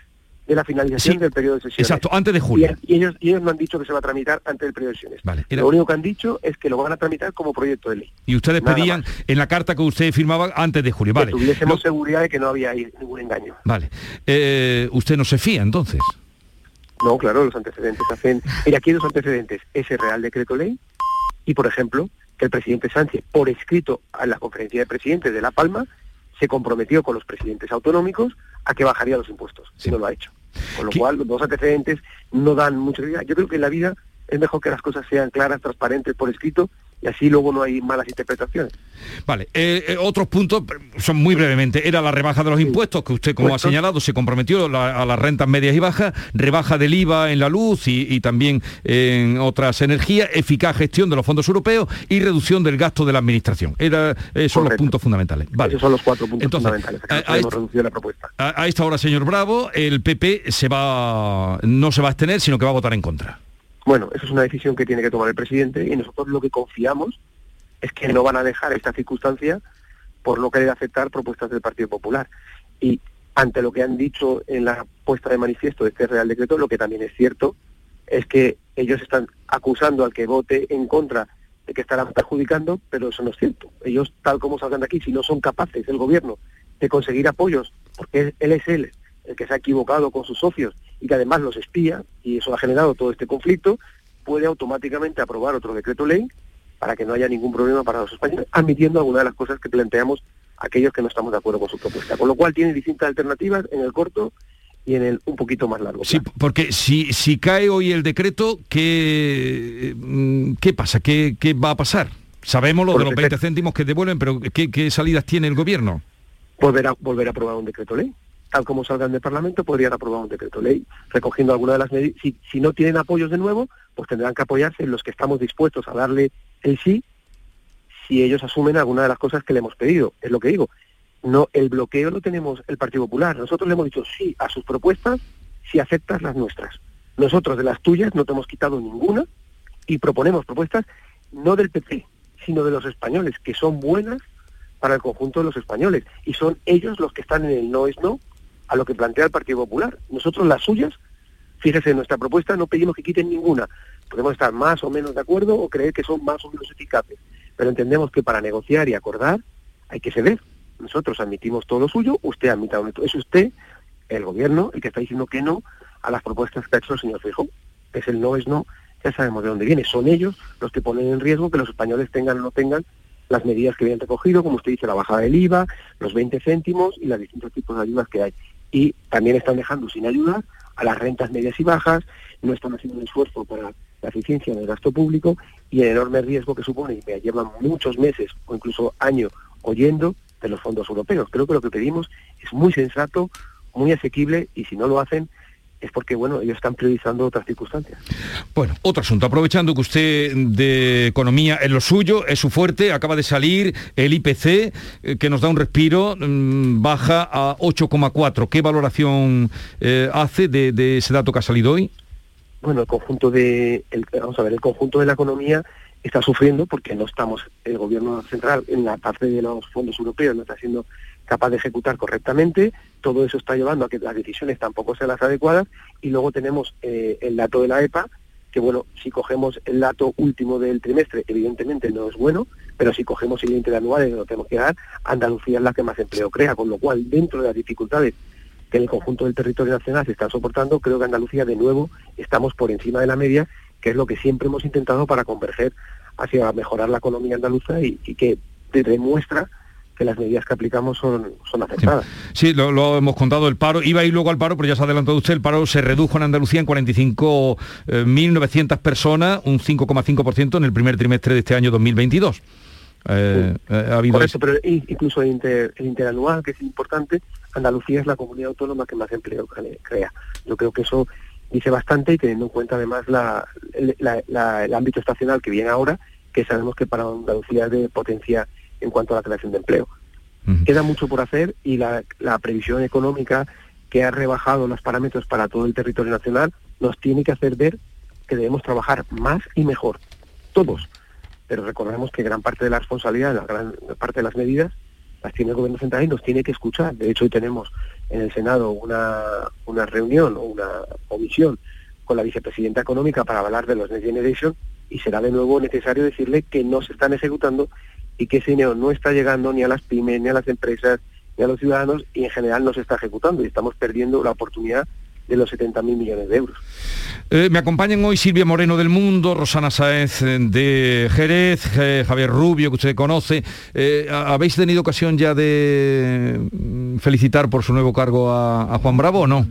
de la finalización Sí, del periodo de sesiones. exacto, antes de julio. Y, y ellos, y ellos no han dicho que se va a tramitar antes del periodo de sesiones. Vale, era- Lo único que han dicho es que lo van a tramitar como proyecto de ley. Y ustedes Nada pedían en la carta que ustedes firmaban antes de julio. Vale. Que tuviésemos Lo- seguridad de que no había ahí ningún engaño. vale. Eh, usted no se fía entonces. No, claro, los antecedentes hacen... Mira, aquí hay dos antecedentes. Ese Real Decreto Ley y, por ejemplo, que el presidente Sánchez, por escrito a la conferencia de presidentes de La Palma, se comprometió con los presidentes autonómicos a que bajaría los impuestos. Y no lo ha hecho. Con lo cual, los dos antecedentes no dan mucha idea. Yo creo que en la vida es mejor que las cosas sean claras, transparentes, por escrito, y así luego no hay malas interpretaciones. Vale, eh, eh, otros puntos, son muy brevemente, era la rebaja de los impuestos, que usted, como ha señalado, se comprometió la- a las rentas medias y bajas, rebaja del IVA en la luz y, y también en otras energías, eficaz gestión de los fondos europeos y reducción del gasto de la administración. Era, eh, son los puntos fundamentales. Vale. Esos son los cuatro puntos Entonces, fundamentales. a- a este- la propuesta. A, a esta hora, señor Bravo, el PP se va, no se va a abstener, sino que va a votar en contra. Bueno, eso es una decisión que tiene que tomar el presidente y nosotros lo que confiamos es que no van a dejar esta circunstancia por no querer aceptar propuestas del Partido Popular. Y ante lo que han dicho en la puesta de manifiesto de este Real Decreto, lo que también es cierto es que ellos están acusando al que vote en contra de que estarán perjudicando, pero eso no es cierto. Ellos, tal como salgan de aquí, si no son capaces, el gobierno, de conseguir apoyos, porque él es él el que se ha equivocado con sus socios y que además los espía, y eso ha generado todo este conflicto, puede automáticamente aprobar otro decreto ley para que no haya ningún problema para los españoles, admitiendo algunas de las cosas que planteamos aquellos que no estamos de acuerdo con su propuesta. Con lo cual tiene distintas alternativas en el corto y en el un poquito más largo. Sí, porque si, si cae hoy el decreto, ¿qué, mm, qué pasa? ¿Qué, qué va a pasar? Sabemos lo Por de los defecto. 20 céntimos que devuelven, pero ¿qué, qué salidas tiene el gobierno? volver a, volver a aprobar un decreto ley. Tal como salgan del Parlamento, podrían aprobar un decreto ley, recogiendo algunas de las medidas. Si, si no tienen apoyos de nuevo, pues tendrán que apoyarse en los que estamos dispuestos a darle el sí, si ellos asumen alguna de las cosas que le hemos pedido. Es lo que digo. No, el bloqueo lo tenemos el Partido Popular. Nosotros le hemos dicho sí a sus propuestas si aceptas las nuestras. Nosotros de las tuyas no te hemos quitado ninguna y proponemos propuestas no del PP, sino de los españoles, que son buenas para el conjunto de los españoles. Y son ellos los que están en el no es no a lo que plantea el Partido Popular. Nosotros las suyas, fíjese, en nuestra propuesta no pedimos que quiten ninguna. Podemos estar más o menos de acuerdo o creer que son más o menos eficaces. Pero entendemos que para negociar y acordar hay que ceder. Nosotros admitimos todo lo suyo, usted admita lo. Es usted, el gobierno, el que está diciendo que no a las propuestas que ha hecho el señor Feijóo. Es el no es no, ya sabemos de dónde viene. Son ellos los que ponen en riesgo que los españoles tengan o no tengan las medidas que habían recogido, como usted dice, la bajada del IVA, los 20 céntimos y los distintos tipos de ayudas que hay. Y también están dejando sin ayuda a las rentas medias y bajas, no están haciendo un esfuerzo para la eficiencia en el gasto público y el enorme riesgo que supone, y me llevan muchos meses o incluso años oyendo de los fondos europeos. Creo que lo que pedimos es muy sensato, muy asequible y si no lo hacen es porque bueno ellos están priorizando otras circunstancias. Bueno, otro asunto. Aprovechando que usted de economía es lo suyo, es su fuerte, acaba de salir el IPC, eh, que nos da un respiro, mm, baja a 8,4. ¿Qué valoración eh, hace de, de ese dato que ha salido hoy? bueno, el conjunto de, el- vamos a ver, el conjunto de la economía está sufriendo porque no estamos, el gobierno central en la parte de los fondos europeos no está siendo capaz de ejecutar correctamente, todo eso está llevando a que las decisiones tampoco sean las adecuadas y luego tenemos eh, el dato de la EPA, que bueno, si cogemos el dato último del trimestre, evidentemente no es bueno, pero si cogemos el índice anual, lo tenemos que dar, Andalucía es la que más empleo crea, con lo cual dentro de las dificultades que en el conjunto del territorio nacional se están soportando, creo que Andalucía de nuevo estamos por encima de la media, que es lo que siempre hemos intentado para converger hacia mejorar la economía andaluza y, y que demuestra que las medidas que aplicamos son, son acertadas. Sí, lo, lo hemos contado, el paro, iba a ir luego al paro, pero ya se ha adelantado usted, el paro se redujo en Andalucía en 45.900 personas, un 5,5% en el primer trimestre de este año 2022. Eh, eh, ha habido Correcto, pero incluso el, inter- el interanual, que es importante, Andalucía es la comunidad autónoma que más empleo cre- crea. Yo creo que eso dice bastante y teniendo en cuenta además la- el, la- la- el ámbito estacional que viene ahora, que sabemos que para Andalucía es de potencia en cuanto a la creación de empleo. Queda mucho por hacer y la, la previsión económica que ha rebajado los parámetros para todo el territorio nacional nos tiene que hacer ver que debemos trabajar más y mejor, todos. Pero recordemos que gran parte de la responsabilidad, la gran parte de las medidas, las tiene el gobierno central y nos tiene que escuchar. De hecho, hoy tenemos en el Senado una, una reunión o una comisión con la vicepresidenta económica para hablar de los Next Generation y será de nuevo necesario decirle que no se están ejecutando y que ese dinero no está llegando ni a las pymes, ni a las empresas, ni a los ciudadanos y en general no se está ejecutando y estamos perdiendo la oportunidad de los 70.000 millones de euros. Eh, me acompañan hoy Silvia Moreno del Mundo, Rosana Saez eh, de Jerez, Javier Rubio, que usted conoce. Eh, ¿Habéis tenido ocasión ya de mm, felicitar por su nuevo cargo a, Juan Bravo o no?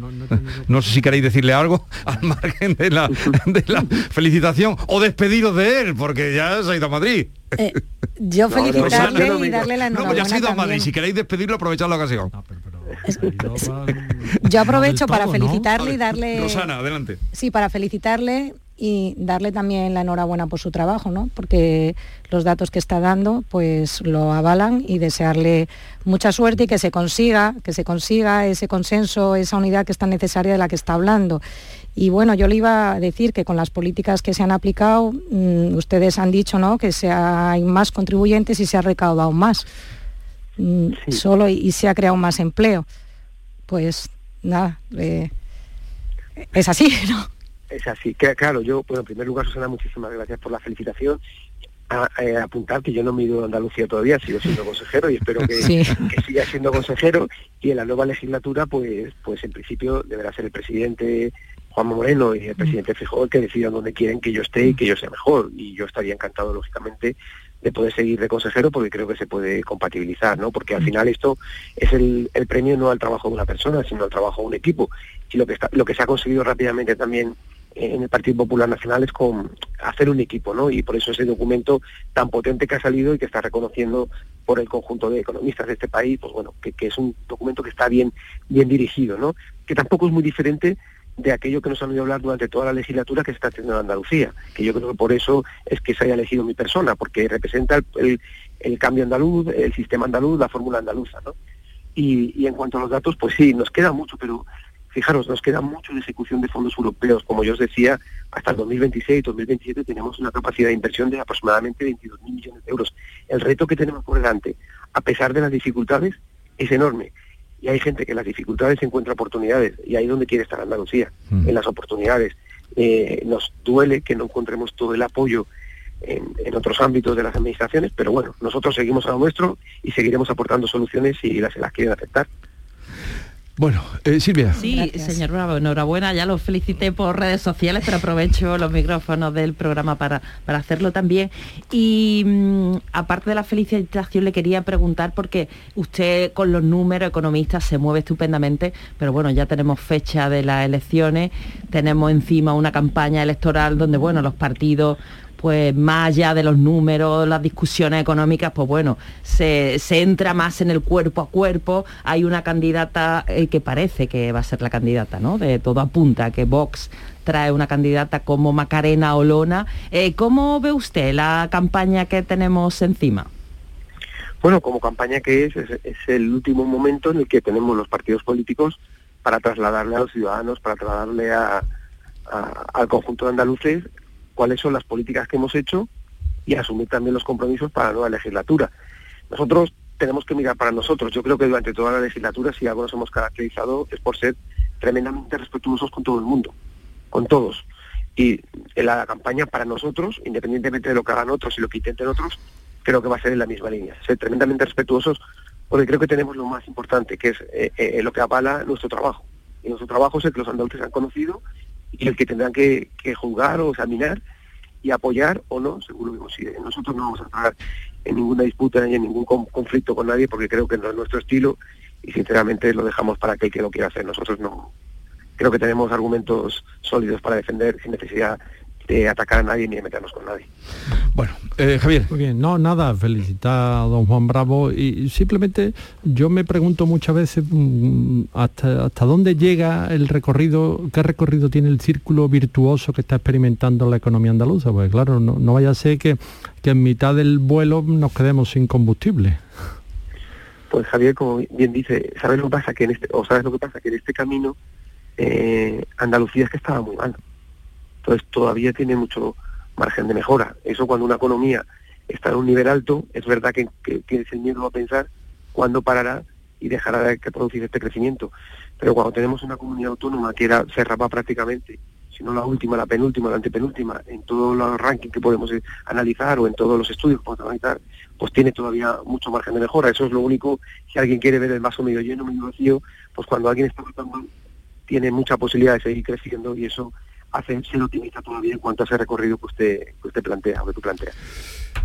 No, sé si queréis decirle algo al margen de la, felicitación o despediros de él, porque ya se ha ido a Madrid. Yo felicitarle y darle la enhorabuena. No, pues ya Madrid. Si queréis despedirlo, aprovechad la ocasión. Yo aprovecho para felicitarle y darle... Rosana, adelante. Sí, para felicitarle y darle también la enhorabuena por su trabajo, ¿no? Porque los datos que está dando pues lo avalan y desearle mucha suerte y que se consiga, que se consiga ese consenso, esa unidad que es tan necesaria de la que está hablando. Y bueno, yo le iba a decir que con las políticas que se han aplicado, mm, ustedes han dicho ¿no? que se hay más contribuyentes y se ha recaudado más. Mm, solo y, se ha creado más empleo. Pues nada, eh, es así, ¿no? Es así, claro, yo, bueno, en primer lugar, Susana, muchísimas gracias por la felicitación. A, eh, apuntar que yo no me he ido a Andalucía todavía, sigo siendo consejero y espero que, siga siendo consejero y en la nueva legislatura pues pues en principio deberá ser el presidente Juan Moreno y el presidente Fijó el que decidan dónde quieren que yo esté y que yo sea mejor y yo estaría encantado lógicamente de poder seguir de consejero porque creo que se puede compatibilizar, ¿no? Porque al final esto es el, premio no al trabajo de una persona, sino al trabajo de un equipo. Y lo que está, lo que se ha conseguido rápidamente también en el Partido Popular Nacional es con hacer un equipo, ¿no? Y por eso ese documento tan potente que ha salido y que está reconociendo por el conjunto de economistas de este país, pues bueno, que, es un documento que está bien, bien dirigido, ¿no? Que tampoco es muy diferente de aquello que nos han oído hablar durante toda la legislatura que se está haciendo en Andalucía, que yo creo que por eso es que se haya elegido mi persona, porque representa el, cambio andaluz, el sistema andaluz, la fórmula andaluza, ¿no? Y, en cuanto a los datos, pues sí, nos queda mucho, pero fijaros, nos queda mucho de ejecución de fondos europeos. Como yo os decía, hasta el 2026, 2027 tenemos una capacidad de inversión de aproximadamente 22.000 millones de euros. El reto que tenemos por delante, a pesar de las dificultades, es enorme y hay gente que en las dificultades encuentra oportunidades y ahí es donde quiere estar Andalucía, mm. en las oportunidades. Eh, nos duele que no encontremos todo el apoyo en, en, otros ámbitos de las administraciones, pero bueno, nosotros seguimos a lo nuestro y seguiremos aportando soluciones si las, las quieren aceptar. Bueno, eh, Silvia. Sí, señor Bravo, enhorabuena, ya lo felicité por redes sociales, pero aprovecho los micrófonos del programa para, para hacerlo también. Y mm, aparte de la felicitación, le quería preguntar, porque usted con los números economistas se mueve estupendamente, pero bueno, ya tenemos fecha de las elecciones, tenemos encima una campaña electoral donde, bueno, los partidos pues más allá de los números, las discusiones económicas, pues bueno, se, entra más en el cuerpo a cuerpo. Hay una candidata eh, que parece que va a ser la candidata, ¿no? De todo apunta que Vox trae una candidata como Macarena Olona. Eh, ¿Cómo ve usted la campaña que tenemos encima? Bueno, como campaña que es, es, el último momento en el que tenemos los partidos políticos para trasladarle a los ciudadanos, para trasladarle al conjunto de andaluces cuáles son las políticas que hemos hecho y asumir también los compromisos para la nueva legislatura. Nosotros tenemos que mirar para nosotros. Yo creo que durante toda la legislatura, si algo nos hemos caracterizado, es por ser tremendamente respetuosos con todo el mundo, con todos. Y en la campaña para nosotros, independientemente de lo que hagan otros y lo que intenten otros, creo que va a ser en la misma línea. Ser tremendamente respetuosos porque creo que tenemos lo más importante, que es eh, eh, lo que avala nuestro trabajo. Y nuestro trabajo es el que los andaluces han conocido y el que tendrán que, juzgar o examinar y apoyar o no, según lo que consideren. Nosotros no vamos a entrar en ninguna disputa ni en ningún conflicto con nadie porque creo que no es nuestro estilo y sinceramente lo dejamos para aquel que lo quiera hacer. Nosotros no. Creo que tenemos argumentos sólidos para defender sin necesidad de atacar a nadie ni de meternos con nadie. Bueno, eh, Javier. Muy bien, no, nada, felicitar a don Juan Bravo y simplemente yo me pregunto muchas veces mm, hasta, hasta dónde llega el recorrido, qué recorrido tiene el círculo virtuoso que está experimentando la economía andaluza, pues claro, no, vaya a ser que, que en mitad del vuelo nos quedemos sin combustible. Pues Javier, como bien dice, ¿sabes lo que pasa? Que en este, o sabes lo que pasa? Que en este camino eh, Andalucía es que estaba muy mal. Entonces todavía tiene mucho margen de mejora. Eso cuando una economía está en un nivel alto, es verdad que, tienes el miedo a pensar cuándo parará y dejará de producir este crecimiento. Pero cuando tenemos una comunidad autónoma que era cerraba prácticamente, si no la última, la penúltima, la antepenúltima, en todos los rankings que podemos eh, analizar o en todos los estudios que podemos analizar, pues tiene todavía mucho margen de mejora. Eso es lo único, si alguien quiere ver el vaso medio lleno, medio vacío, pues cuando alguien está mal, tiene mucha posibilidad de seguir creciendo y eso hace ser optimista todavía en cuanto a ese recorrido que usted, que usted plantea o que tú planteas.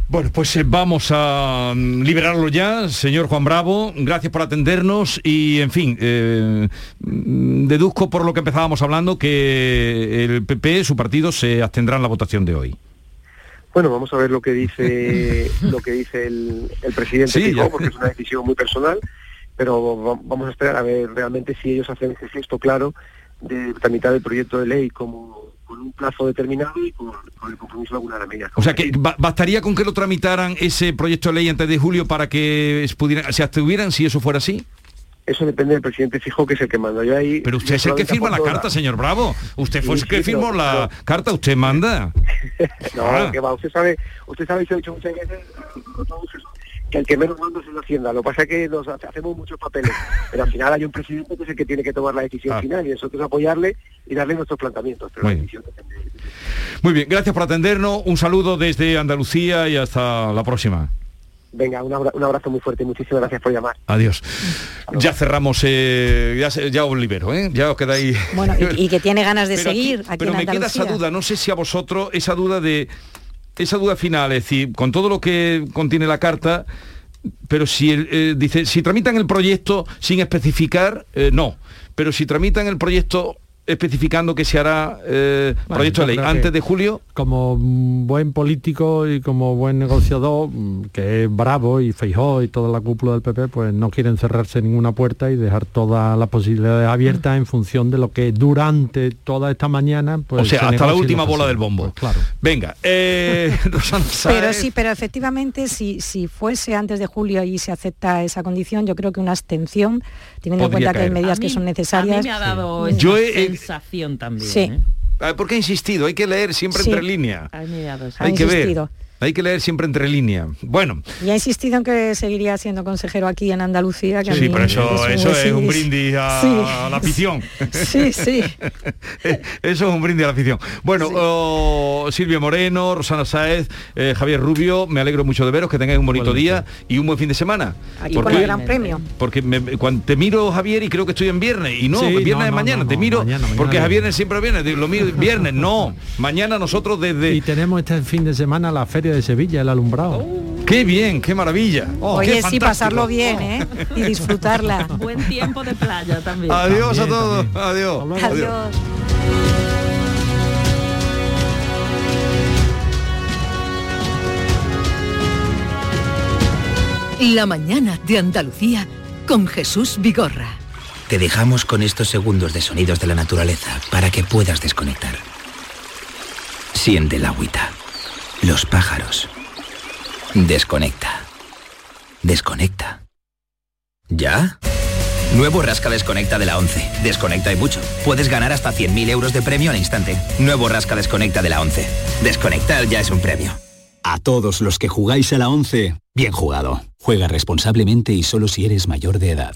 Bueno, pues eh, vamos a mm, liberarlo ya, señor Juan Bravo. Gracias por atendernos y, en fin, eh, mm, deduzco por lo que empezábamos hablando que el PP, su partido, se abstendrá en la votación de hoy. Bueno, vamos a ver lo que dice lo que dice el, presidente Sí, porque es una decisión muy personal, pero va- vamos a esperar a ver realmente si ellos hacen ese gesto claro de tramitar el proyecto de ley como con un plazo determinado y con, con el compromiso de alguna de las medidas. O sea, que ba- bastaría con que lo tramitaran ese proyecto de ley antes de julio para que pudieran, se abstuvieran si eso fuera así. Eso depende del presidente fijo, que es el que manda. Yo ahí, Pero usted es el que firma la carta, señor Bravo. Usted fue Sí, el que sí, firmó la carta, usted manda. No, Ah. que va, usted sabe, usted sabe se ha dicho muchas veces que el que menos manda es la Hacienda. Lo que pasa es que nos hace- hacemos muchos papeles, pero al final hay un presidente que es el que tiene que tomar la decisión Ah. final y nosotros apoyarle y darle nuestros planteamientos. Pero Muy la bien. decisión depende de- Muy bien, gracias por atendernos. Un saludo desde Andalucía y hasta la próxima. Venga, un abra- un abrazo muy fuerte y muchísimas gracias por llamar. Adiós. Ya cerramos, eh, ya, ya os libero, ¿eh? Ya os quedáis. Bueno, y, y que tiene ganas de Pero aquí- seguir aquí, pero en me queda esa duda, no sé si a vosotros, esa duda de esa duda final, es decir, con todo lo que contiene la carta, pero si eh, dice, si tramitan el proyecto sin especificar, eh, no. Pero si tramitan el proyecto especificando que se hará eh, Bueno, proyecto de ley antes que de julio, Como mm, buen político y como buen negociador, mm, que es bravo y Feijó y toda la cúpula del PP, pues no quieren cerrarse ninguna puerta y dejar todas las posibilidades abiertas en función de lo que durante toda esta mañana, pues o sea, se hasta la última bola del bombo. Pues claro. Venga, eh, Pero sí, pero efectivamente, si, si fuese antes de julio y se acepta esa condición, yo creo que una abstención, teniendo en cuenta que hay medidas que son necesarias. A mí me ha dado Sí. esa Yo he- he- sensación también. Sí. ¿eh? Ah, ¿Por qué he insistido? Hay que leer siempre Sí. entre líneas. Ha Ha Hay que ver. Hay que leer siempre entre líneas. Bueno, Y ha insistido en que seguiría siendo consejero aquí en Andalucía. Que a sí, pero eso, eso es sí, un brindis a, sí. a la afición. Sí, sí. Eso es un brindis a la afición. Bueno, oh, Silvia Moreno, Rosana Sáez, eh, Javier Rubio, me alegro mucho de veros, que tengáis un bonito día y un buen fin de semana. Aquí con el gran premio. Porque me- cuando te miro, Javier, y creo que estoy en viernes, y no, Sí, viernes no, es no, mañana, no, te miro, mañana, mañana porque viernes siempre viene, digo, lo mío es viernes, no, mañana nosotros desde... Y tenemos este fin de semana la Feria de Sevilla, el alumbrado. ¡Qué bien, qué maravilla! Oh, qué Oye, sí, fantástico. pasarlo bien, ¿eh? Y disfrutarla. Buen tiempo de playa también. Adiós a todos, también. adiós. Adiós. La mañana de Andalucía con Jesús Vigorra. Te dejamos con estos segundos de sonidos de la naturaleza para que puedas desconectar. Siente el agüita, los pájaros. Desconecta. Desconecta. ¿Ya? Nuevo Rasca Desconecta de la 11. Desconecta y mucho. Puedes ganar hasta 100.000 euros de premio al instante. Nuevo Rasca Desconecta de la 11. Desconectar ya es un premio. A todos los que jugáis a la 11, bien jugado. Juega responsablemente y solo si eres mayor de edad.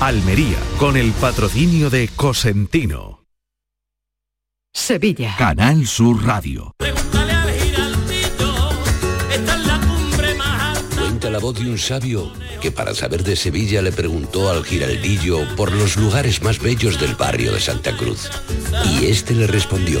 Almería, con el patrocinio de Cosentino. Sevilla. Canal Sur Radio. Cuenta la voz de un sabio que para saber de Sevilla le preguntó al giraldillo por los lugares más bellos del barrio de Santa Cruz. Y este le respondió,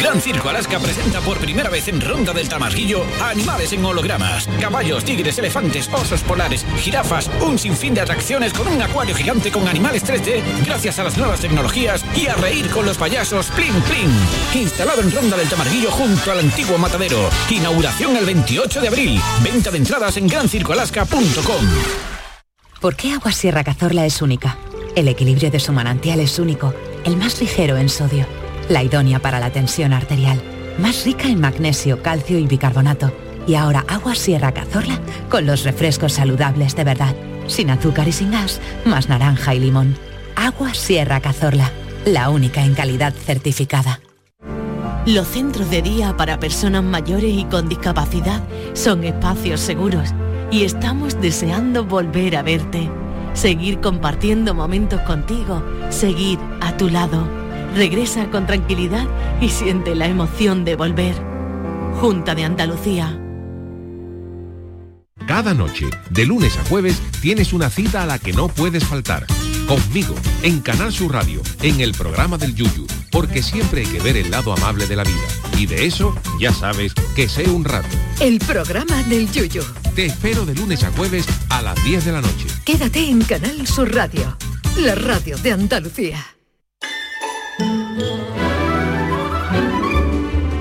Gran Circo Alaska presenta por primera vez en Ronda del Tamarguillo animales en hologramas, caballos, tigres, elefantes, osos polares, jirafas, un sinfín de atracciones con un acuario gigante con animales 3D gracias a las nuevas tecnologías y a reír con los payasos Plin Plin. Instalado en Ronda del Tamarguillo junto al antiguo matadero. Inauguración el 28 de abril. Venta de entradas en grancircoalaska.com. ¿Por qué Agua Sierra Cazorla es única? El equilibrio de su manantial es único, el más ligero en sodio, la idónea para la tensión arterial, más rica en magnesio, calcio y bicarbonato. Y ahora Agua Sierra Cazorla con los refrescos saludables de verdad, sin azúcar y sin gas, más naranja y limón. Agua Sierra Cazorla, la única en calidad certificada. Los centros de día para personas mayores y con discapacidad son espacios seguros y estamos deseando volver a verte, seguir compartiendo momentos contigo, seguir a tu lado. Regresa con tranquilidad y siente la emoción de volver. Junta de Andalucía. Cada noche, de lunes a jueves, tienes una cita a la que no puedes faltar. Conmigo, en Canal Sur Radio, en el programa del Yuyu, porque siempre hay que ver el lado amable de la vida. Y de eso, ya sabes, que sé un rato. El programa del Yuyu. Te espero de lunes a jueves a las 10 de la noche. Quédate en Canal Sur Radio, la radio de Andalucía.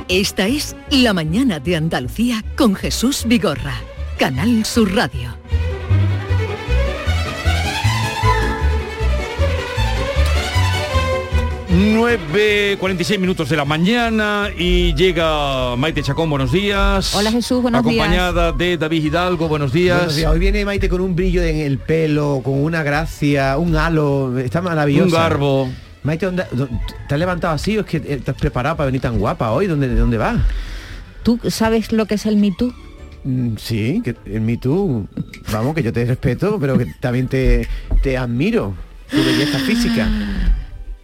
Esta es La mañana de Andalucía con Jesús Vigorra, Canal Sur Radio. ...9.46 minutos de la mañana y llega Maite Chacón, buenos días. Hola Jesús, buenos días. Acompañada de David Hidalgo, buenos días. Buenos días. Hoy viene Maite con un brillo en el pelo, con una gracia, un halo, está maravilloso. Un garbo. Maite, ¿dónde- ¿te has levantado así o es que eh, estás preparada para venir tan guapa hoy? ¿Dónde, dónde vas? ¿Tú sabes lo que es el Me Too? Mm, Sí, que en mí tú, vamos, que yo te respeto, pero que también te, te admiro, tu belleza física.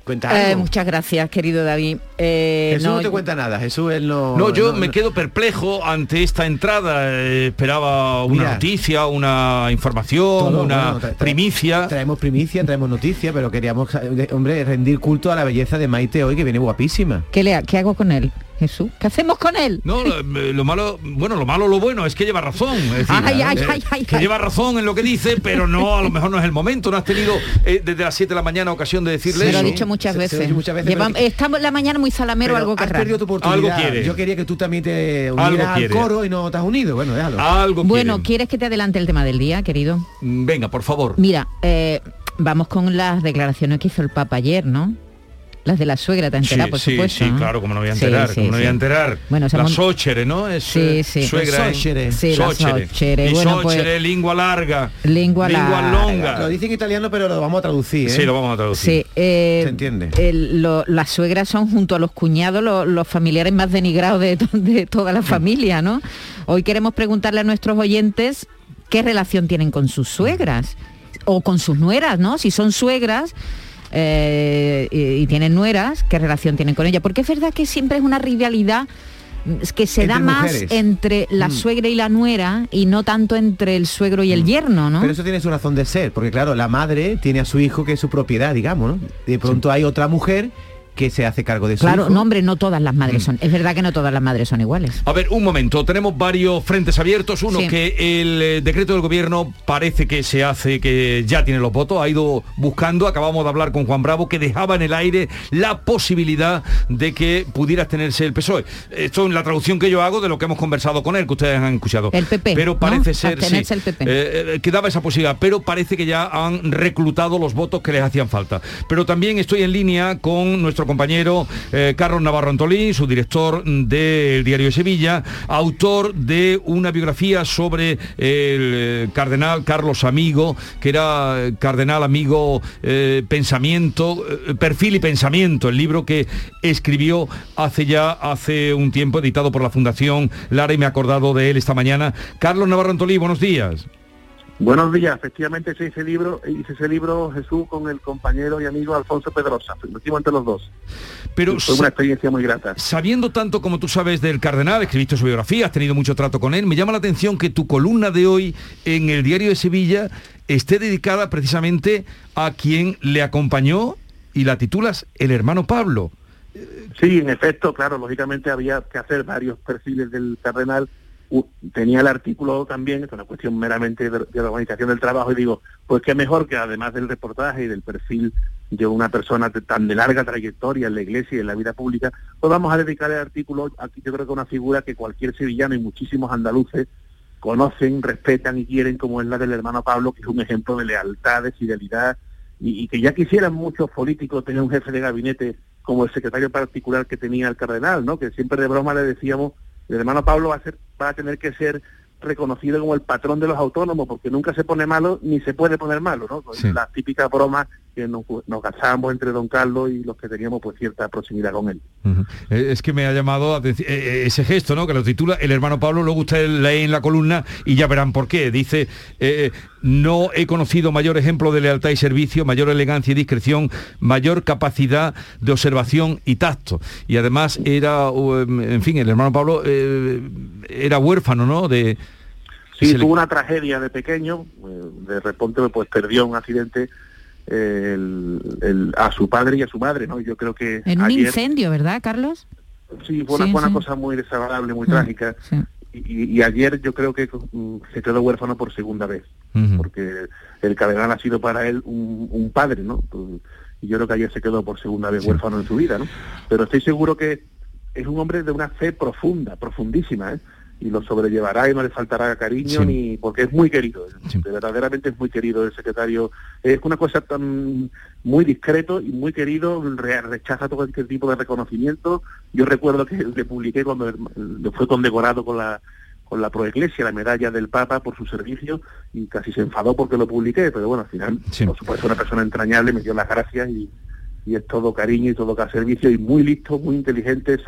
Cuenta Eh, muchas gracias, querido David. Eh, Jesús no, te cuenta nada, Jesús él no... No, yo no- me no- quedo perplejo ante esta entrada. Eh, esperaba una Mira. noticia, una información, Todo, una bueno, tra- tra- primicia. Traemos primicia, traemos noticia, pero queríamos, eh, hombre, rendir culto a la belleza de Maite hoy, que viene guapísima. ¿Qué, le, ha- ¿Qué hago con él, Jesús? ¿Qué hacemos con él? No, lo, eh, lo malo, bueno, lo malo, lo bueno es que lleva razón. Es decir, Ay, ay, eh, ay, ay, que ay. lleva razón en lo que dice, pero no, a lo mejor no es el momento. No has tenido eh, desde las 7 de la mañana ocasión de decirle Me lo ha eso. dicho muchas Se- se lo veces. he dicho muchas veces, Lleva- pero- Estamos la mañana muy salamero, Pero algo que has raro. perdido tu oportunidad. Algo quiere. Yo quería que tú también te Algo unieras al coro y no te has unido. Bueno, déjalo. Algo Bueno, quieren. ¿quieres que te adelante el tema del día, querido? Mm, Venga, por favor. Mira, eh, vamos con las declaraciones que hizo el Papa ayer, ¿no? Las de la suegra, te Sí, enteras, por sí, supuesto. sí, ¿no? claro, como no voy a Sí, enterar, sí, como no voy sí. a enterar. Bueno, la sóchere, ¿no? Es Sí, eh, sí. suegra. Sóchere. Sí, la Sóchere. sóchere. Y Bueno, pues- lengua larga. Lengua larga. longa. Lo dice en italiano, pero lo vamos a traducir. ¿eh? Sí, lo vamos a traducir. Sí, eh, Se entiende. el- lo- las suegras son junto a los cuñados lo- los familiares más denigrados de toda la familia, ¿no? Hoy queremos preguntarle a nuestros oyentes qué relación tienen con sus suegras o con sus nueras, ¿no? Si son suegras eh, y, y tienen nueras, qué relación tienen con ella. Porque es verdad que siempre es una rivalidad mm, que se da más mujeres. entre la Mm. suegra y la nuera y no tanto entre el suegro y el yerno, ¿no? Pero eso tiene su razón de ser, porque claro, la madre tiene a su hijo que es su propiedad, digamos, ¿no? De pronto hay otra mujer que se hace cargo de su Claro, hijo. no hombre, no todas las madres Mm. son. Es verdad que no todas las madres son iguales. A ver, un momento, tenemos varios frentes abiertos. Uno Sí. que el eh, decreto del gobierno parece que se hace, que ya tiene los votos, ha ido buscando, acabamos de hablar con Juan Bravo, que dejaba en el aire la posibilidad de que pudiera abstenerse el PSOE. Esto es la traducción que yo hago de lo que hemos conversado con él, que ustedes han escuchado. El PP, Pero ¿no? parece ser, sí, el PP. eh, eh, que daba esa posibilidad, pero parece que ya han reclutado los votos que les hacían falta. Pero también estoy en línea con nuestro compañero eh, Carlos Navarro Antolín, su director del Diario de Sevilla, autor de una biografía sobre el eh, cardenal Carlos Amigo, que era eh, cardenal amigo pensamiento, perfil y pensamiento, el libro que escribió hace ya hace un tiempo, editado por la Fundación Lara y me he acordado de él esta mañana. Carlos Navarro Antolín, buenos días. Buenos días, efectivamente hice ese libro, hice ese libro Jesús con el compañero y amigo Alfonso Pedrosa, lo hicimos entre los dos. Pero fue una experiencia muy grata. Sabiendo tanto como tú sabes del cardenal, escribiste su biografía, has tenido mucho trato con él, me llama la atención que tu columna de hoy en el diario de Sevilla esté dedicada precisamente a quien le acompañó y la titulas El hermano Pablo. Sí, en efecto, claro, lógicamente había que hacer varios perfiles del cardenal tenía el artículo también, es una cuestión meramente de, la organización del trabajo, y digo, pues qué mejor que además del reportaje y del perfil de una persona tan de larga trayectoria en la iglesia y en la vida pública, pues vamos a dedicar el artículo aquí yo creo que una figura que cualquier sevillano y muchísimos andaluces conocen, respetan y quieren, como es la del hermano Pablo, que es un ejemplo de lealtad, de fidelidad, y, y que ya quisieran muchos políticos tener un jefe de gabinete como el secretario particular que tenía el cardenal, ¿no? Que siempre de broma le decíamos el hermano Pablo va a, ser, va a tener que ser reconocido como el patrón de los autónomos, porque nunca se pone malo ni se puede poner malo, ¿no? La típica broma que nos, nos casábamos entre don Carlos y los que teníamos pues cierta proximidad con él. Eh, es que me ha llamado a decir, eh, eh, ese gesto, ¿no? Que lo titula el hermano Pablo, luego usted lee en la columna y ya verán por qué. Dice, no he conocido mayor ejemplo de lealtad y servicio, mayor elegancia y discreción, mayor capacidad de observación y tacto. Y además era, en fin, el hermano Pablo era huérfano, ¿no? De, Sí, tuvo una tragedia de pequeño, de repente pues perdió un accidente a su padre y a su madre, ¿no? Yo creo que... En un incendio, ¿verdad, Carlos? Sí, fue una, cosa muy desagradable, muy trágica. Y, ayer yo creo que mm, se quedó huérfano por segunda vez, porque el cardenal ha sido para él un, padre, ¿no? Y yo creo que ayer se quedó por segunda vez huérfano en su vida, ¿no? Pero estoy seguro que es un hombre de una fe profunda, profundísima, ¿eh? Y lo sobrellevará y no le faltará cariño ni porque es muy querido verdaderamente es muy querido el secretario. Es una cosa tan muy discreto y muy querido rechaza todo este tipo de reconocimiento. Yo recuerdo que le publiqué cuando fue condecorado con la con la proeglesia, la medalla del Papa por su servicio y casi se enfadó porque lo publiqué, pero bueno, al final, por supuesto, una persona entrañable, me dio las gracias y, y es todo cariño y todo que servicio y muy listo, muy inteligente,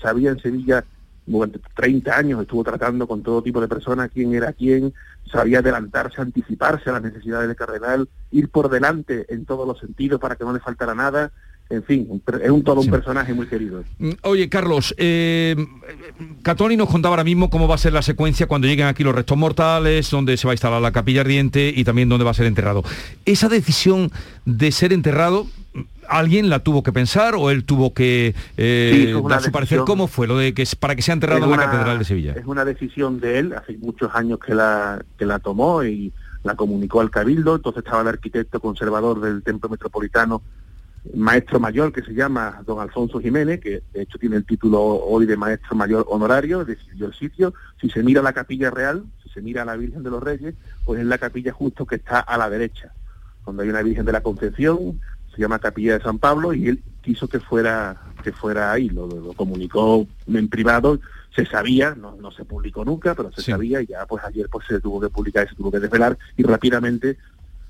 sabía en Sevilla durante 30 años estuvo tratando con todo tipo de personas, quién era quién, sabía adelantarse, anticiparse a las necesidades del cardenal, ir por delante en todos los sentidos para que no le faltara nada. En fin, es un todo un personaje muy querido. Mm, oye, Carlos, eh, Catoni nos contaba ahora mismo cómo va a ser la secuencia cuando lleguen aquí los restos mortales, dónde se va a instalar la capilla ardiente y también dónde va a ser enterrado. Esa decisión de ser enterrado, alguien la tuvo que pensar o él tuvo que eh, dar su parecer. ¿Cómo fue lo de que para que sea enterrado en la Catedral de Sevilla? Es una decisión de él, hace muchos años que la, que la tomó y la comunicó al Cabildo, entonces estaba el arquitecto conservador del Templo Metropolitano, maestro mayor que se llama don Alfonso Jiménez, que de hecho tiene el título hoy de maestro mayor honorario, decidió el sitio. Si se mira la capilla real, si se mira a la Virgen de los Reyes, pues es la capilla justo que está a la derecha, cuando hay una Virgen de la Concepción, se llama Capilla de San Pablo y él quiso que fuera que fuera ahí, lo, comunicó en privado, se sabía, no, no se publicó nunca, pero se sabía y ya pues ayer pues se tuvo que publicar y se tuvo que desvelar y rápidamente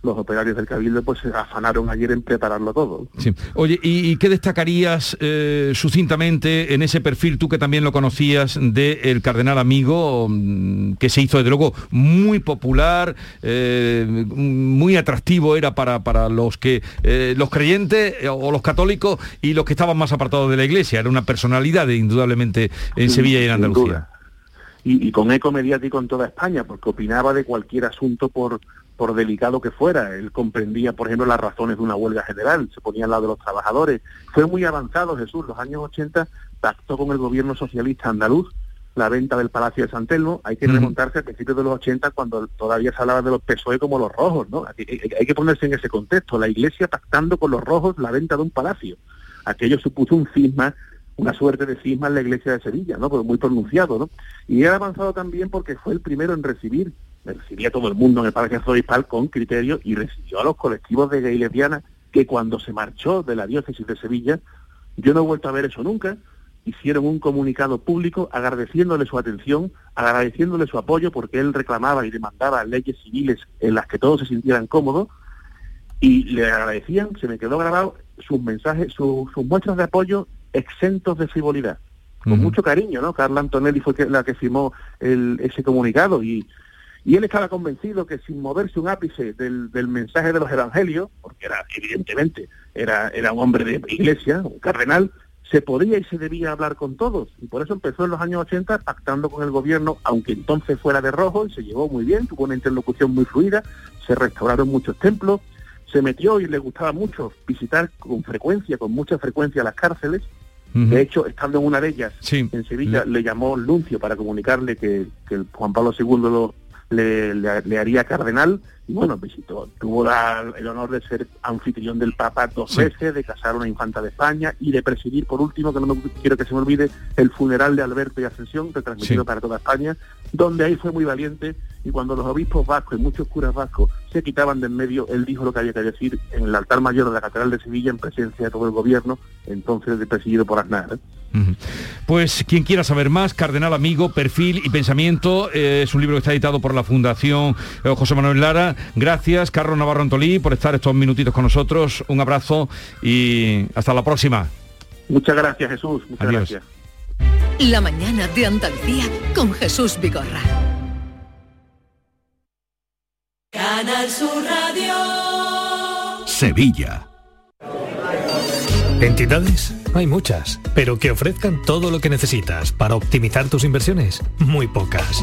los operarios del Cabildo pues se afanaron ayer en prepararlo todo. Sí. Oye, ¿y, qué destacarías eh, sucintamente en ese perfil, tú que también lo conocías, del cardenal amigo, mm, que se hizo desde luego muy popular, eh, muy atractivo era para, para los que eh, los creyentes o los católicos y los que estaban más apartados de la iglesia? Era una personalidad indudablemente en Sevilla y en Andalucía. Y, y, con eco mediático en toda España, porque opinaba de cualquier asunto por por delicado que fuera. Él comprendía, por ejemplo, las razones de una huelga general, se ponía al lado de los trabajadores. Fue muy avanzado Jesús, los años 80 pactó con el gobierno socialista andaluz la venta del Palacio de San Telmo, hay que remontarse a principios de los 80 cuando todavía se hablaba de los PSOE como los rojos, ¿no? Hay, que ponerse en ese contexto, la Iglesia pactando con los rojos la venta de un palacio. Aquello supuso un cisma, una suerte de cisma en la Iglesia de Sevilla, ¿no? Pero muy pronunciado, ¿no? Y ha avanzado también porque fue el primero en recibir recibía todo el mundo en el Parque Zoispal con criterio y recibió a los colectivos de gay lesbianas que cuando se marchó de la diócesis de Sevilla, yo no he vuelto a ver eso nunca, hicieron un comunicado público agradeciéndole su atención, agradeciéndole su apoyo porque él reclamaba y demandaba leyes civiles en las que todos se sintieran cómodos y le agradecían, se me quedó grabado sus mensajes, sus muestras de apoyo exentos de frivolidad, con mucho cariño, ¿no? Carla Antonelli fue la que firmó ese comunicado y, Y él estaba convencido que sin moverse un ápice del, mensaje de los evangelios, porque era evidentemente era, era un hombre de iglesia, un cardenal, se podía y se debía hablar con todos. Y por eso empezó en los años 80 pactando con el gobierno, aunque entonces fuera de rojo, y se llevó muy bien, tuvo una interlocución muy fluida, se restauraron muchos templos, se metió y le gustaba mucho visitar con frecuencia, con mucha frecuencia las cárceles. De hecho, estando en una de ellas, en Sevilla, le... llamó Luncio para comunicarle que, que Juan Pablo II lo, le, haría cardenal y bueno, visitó, tuvo el honor de ser anfitrión del Papa dos veces, de casar a una infanta de España y de presidir, por último, que no me, quiero que se me olvide, el funeral de Alberto y Ascensión, retransmitido para toda España, donde ahí fue muy valiente y cuando los obispos vascos y muchos curas vascos se quitaban de en medio, él dijo lo que había que decir en el altar mayor de la Catedral de Sevilla en presencia de todo el gobierno, entonces presidido por Aznar. ¿eh? Pues quien quiera saber más, Cardenal Amigo, Perfil y Pensamiento, eh, es un libro que está editado por la Fundación eh, José Manuel Lara. Gracias, Carlos Navarro Antolí, por estar estos minutitos con nosotros. Un abrazo y hasta la próxima. Muchas gracias, Jesús. Muchas gracias. La mañana de Andalucía con Jesús Vigorra. Canal Sur Radio. Sevilla. ¿Entidades? Hay muchas, pero que ofrezcan todo lo que necesitas para optimizar tus inversiones, muy pocas.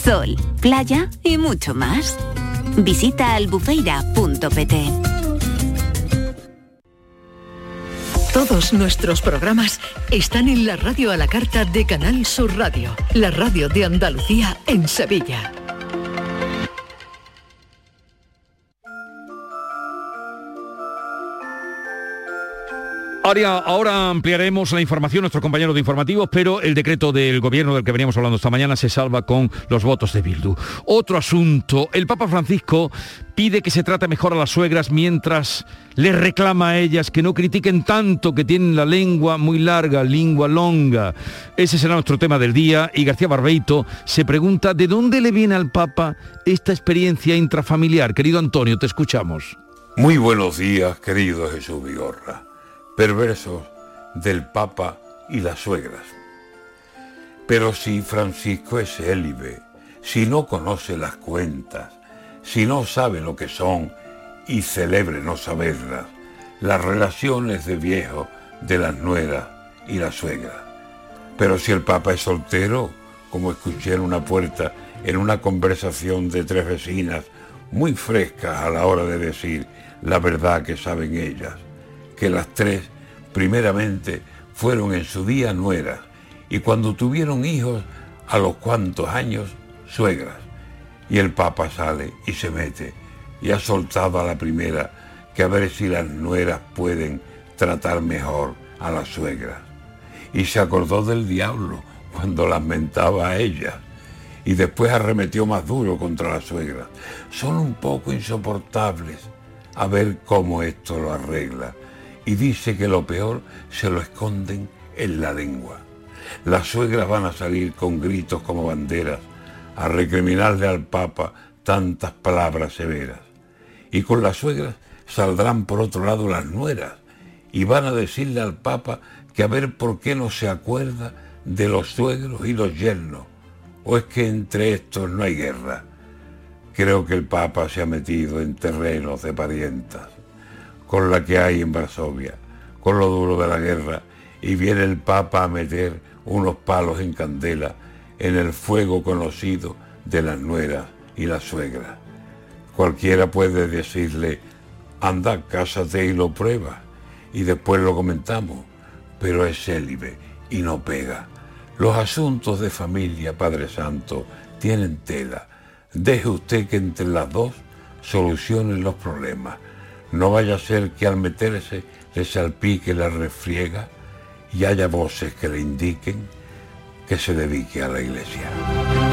sol, playa y mucho más. Visita albufeira.pt. Todos nuestros programas están en la radio a la carta de Canal Sur Radio, la radio de Andalucía en Sevilla. Ahora, ampliaremos la información, nuestros compañeros de informativos, pero el decreto del gobierno del que veníamos hablando esta mañana se salva con los votos de Bildu. Otro asunto, el Papa Francisco pide que se trate mejor a las suegras mientras les reclama a ellas que no critiquen tanto que tienen la lengua muy larga, lengua longa. Ese será nuestro tema del día y García Barbeito se pregunta de dónde le viene al Papa esta experiencia intrafamiliar. Querido Antonio, te escuchamos. Muy buenos días, querido Jesús Vigorra perversos del Papa y las suegras. Pero si Francisco es élibe, si no conoce las cuentas, si no sabe lo que son y celebre no saberlas, las relaciones de viejo de las nueras y la suegra. Pero si el Papa es soltero, como escuché en una puerta en una conversación de tres vecinas muy frescas a la hora de decir la verdad que saben ellas, que las tres primeramente fueron en su día nueras y cuando tuvieron hijos a los cuantos años suegras. Y el Papa sale y se mete y ha soltado a la primera que a ver si las nueras pueden tratar mejor a las suegras. Y se acordó del diablo cuando las mentaba a ellas y después arremetió más duro contra las suegras. Son un poco insoportables. A ver cómo esto lo arregla y dice que lo peor se lo esconden en la lengua. Las suegras van a salir con gritos como banderas a recriminarle al Papa tantas palabras severas. Y con las suegras saldrán por otro lado las nueras y van a decirle al Papa que a ver por qué no se acuerda de los suegros y los yernos. ¿O es que entre estos no hay guerra? Creo que el Papa se ha metido en terrenos de parientas con la que hay en Varsovia, con lo duro de la guerra, y viene el Papa a meter unos palos en candela en el fuego conocido de las nueras y las suegras. Cualquiera puede decirle, anda, cásate y lo prueba. y después lo comentamos, pero es célibe y no pega. Los asuntos de familia, Padre Santo, tienen tela. Deje usted que entre las dos solucionen los problemas. No vaya a ser que al meterse le salpique la refriega y haya voces que le indiquen que se dedique a la iglesia.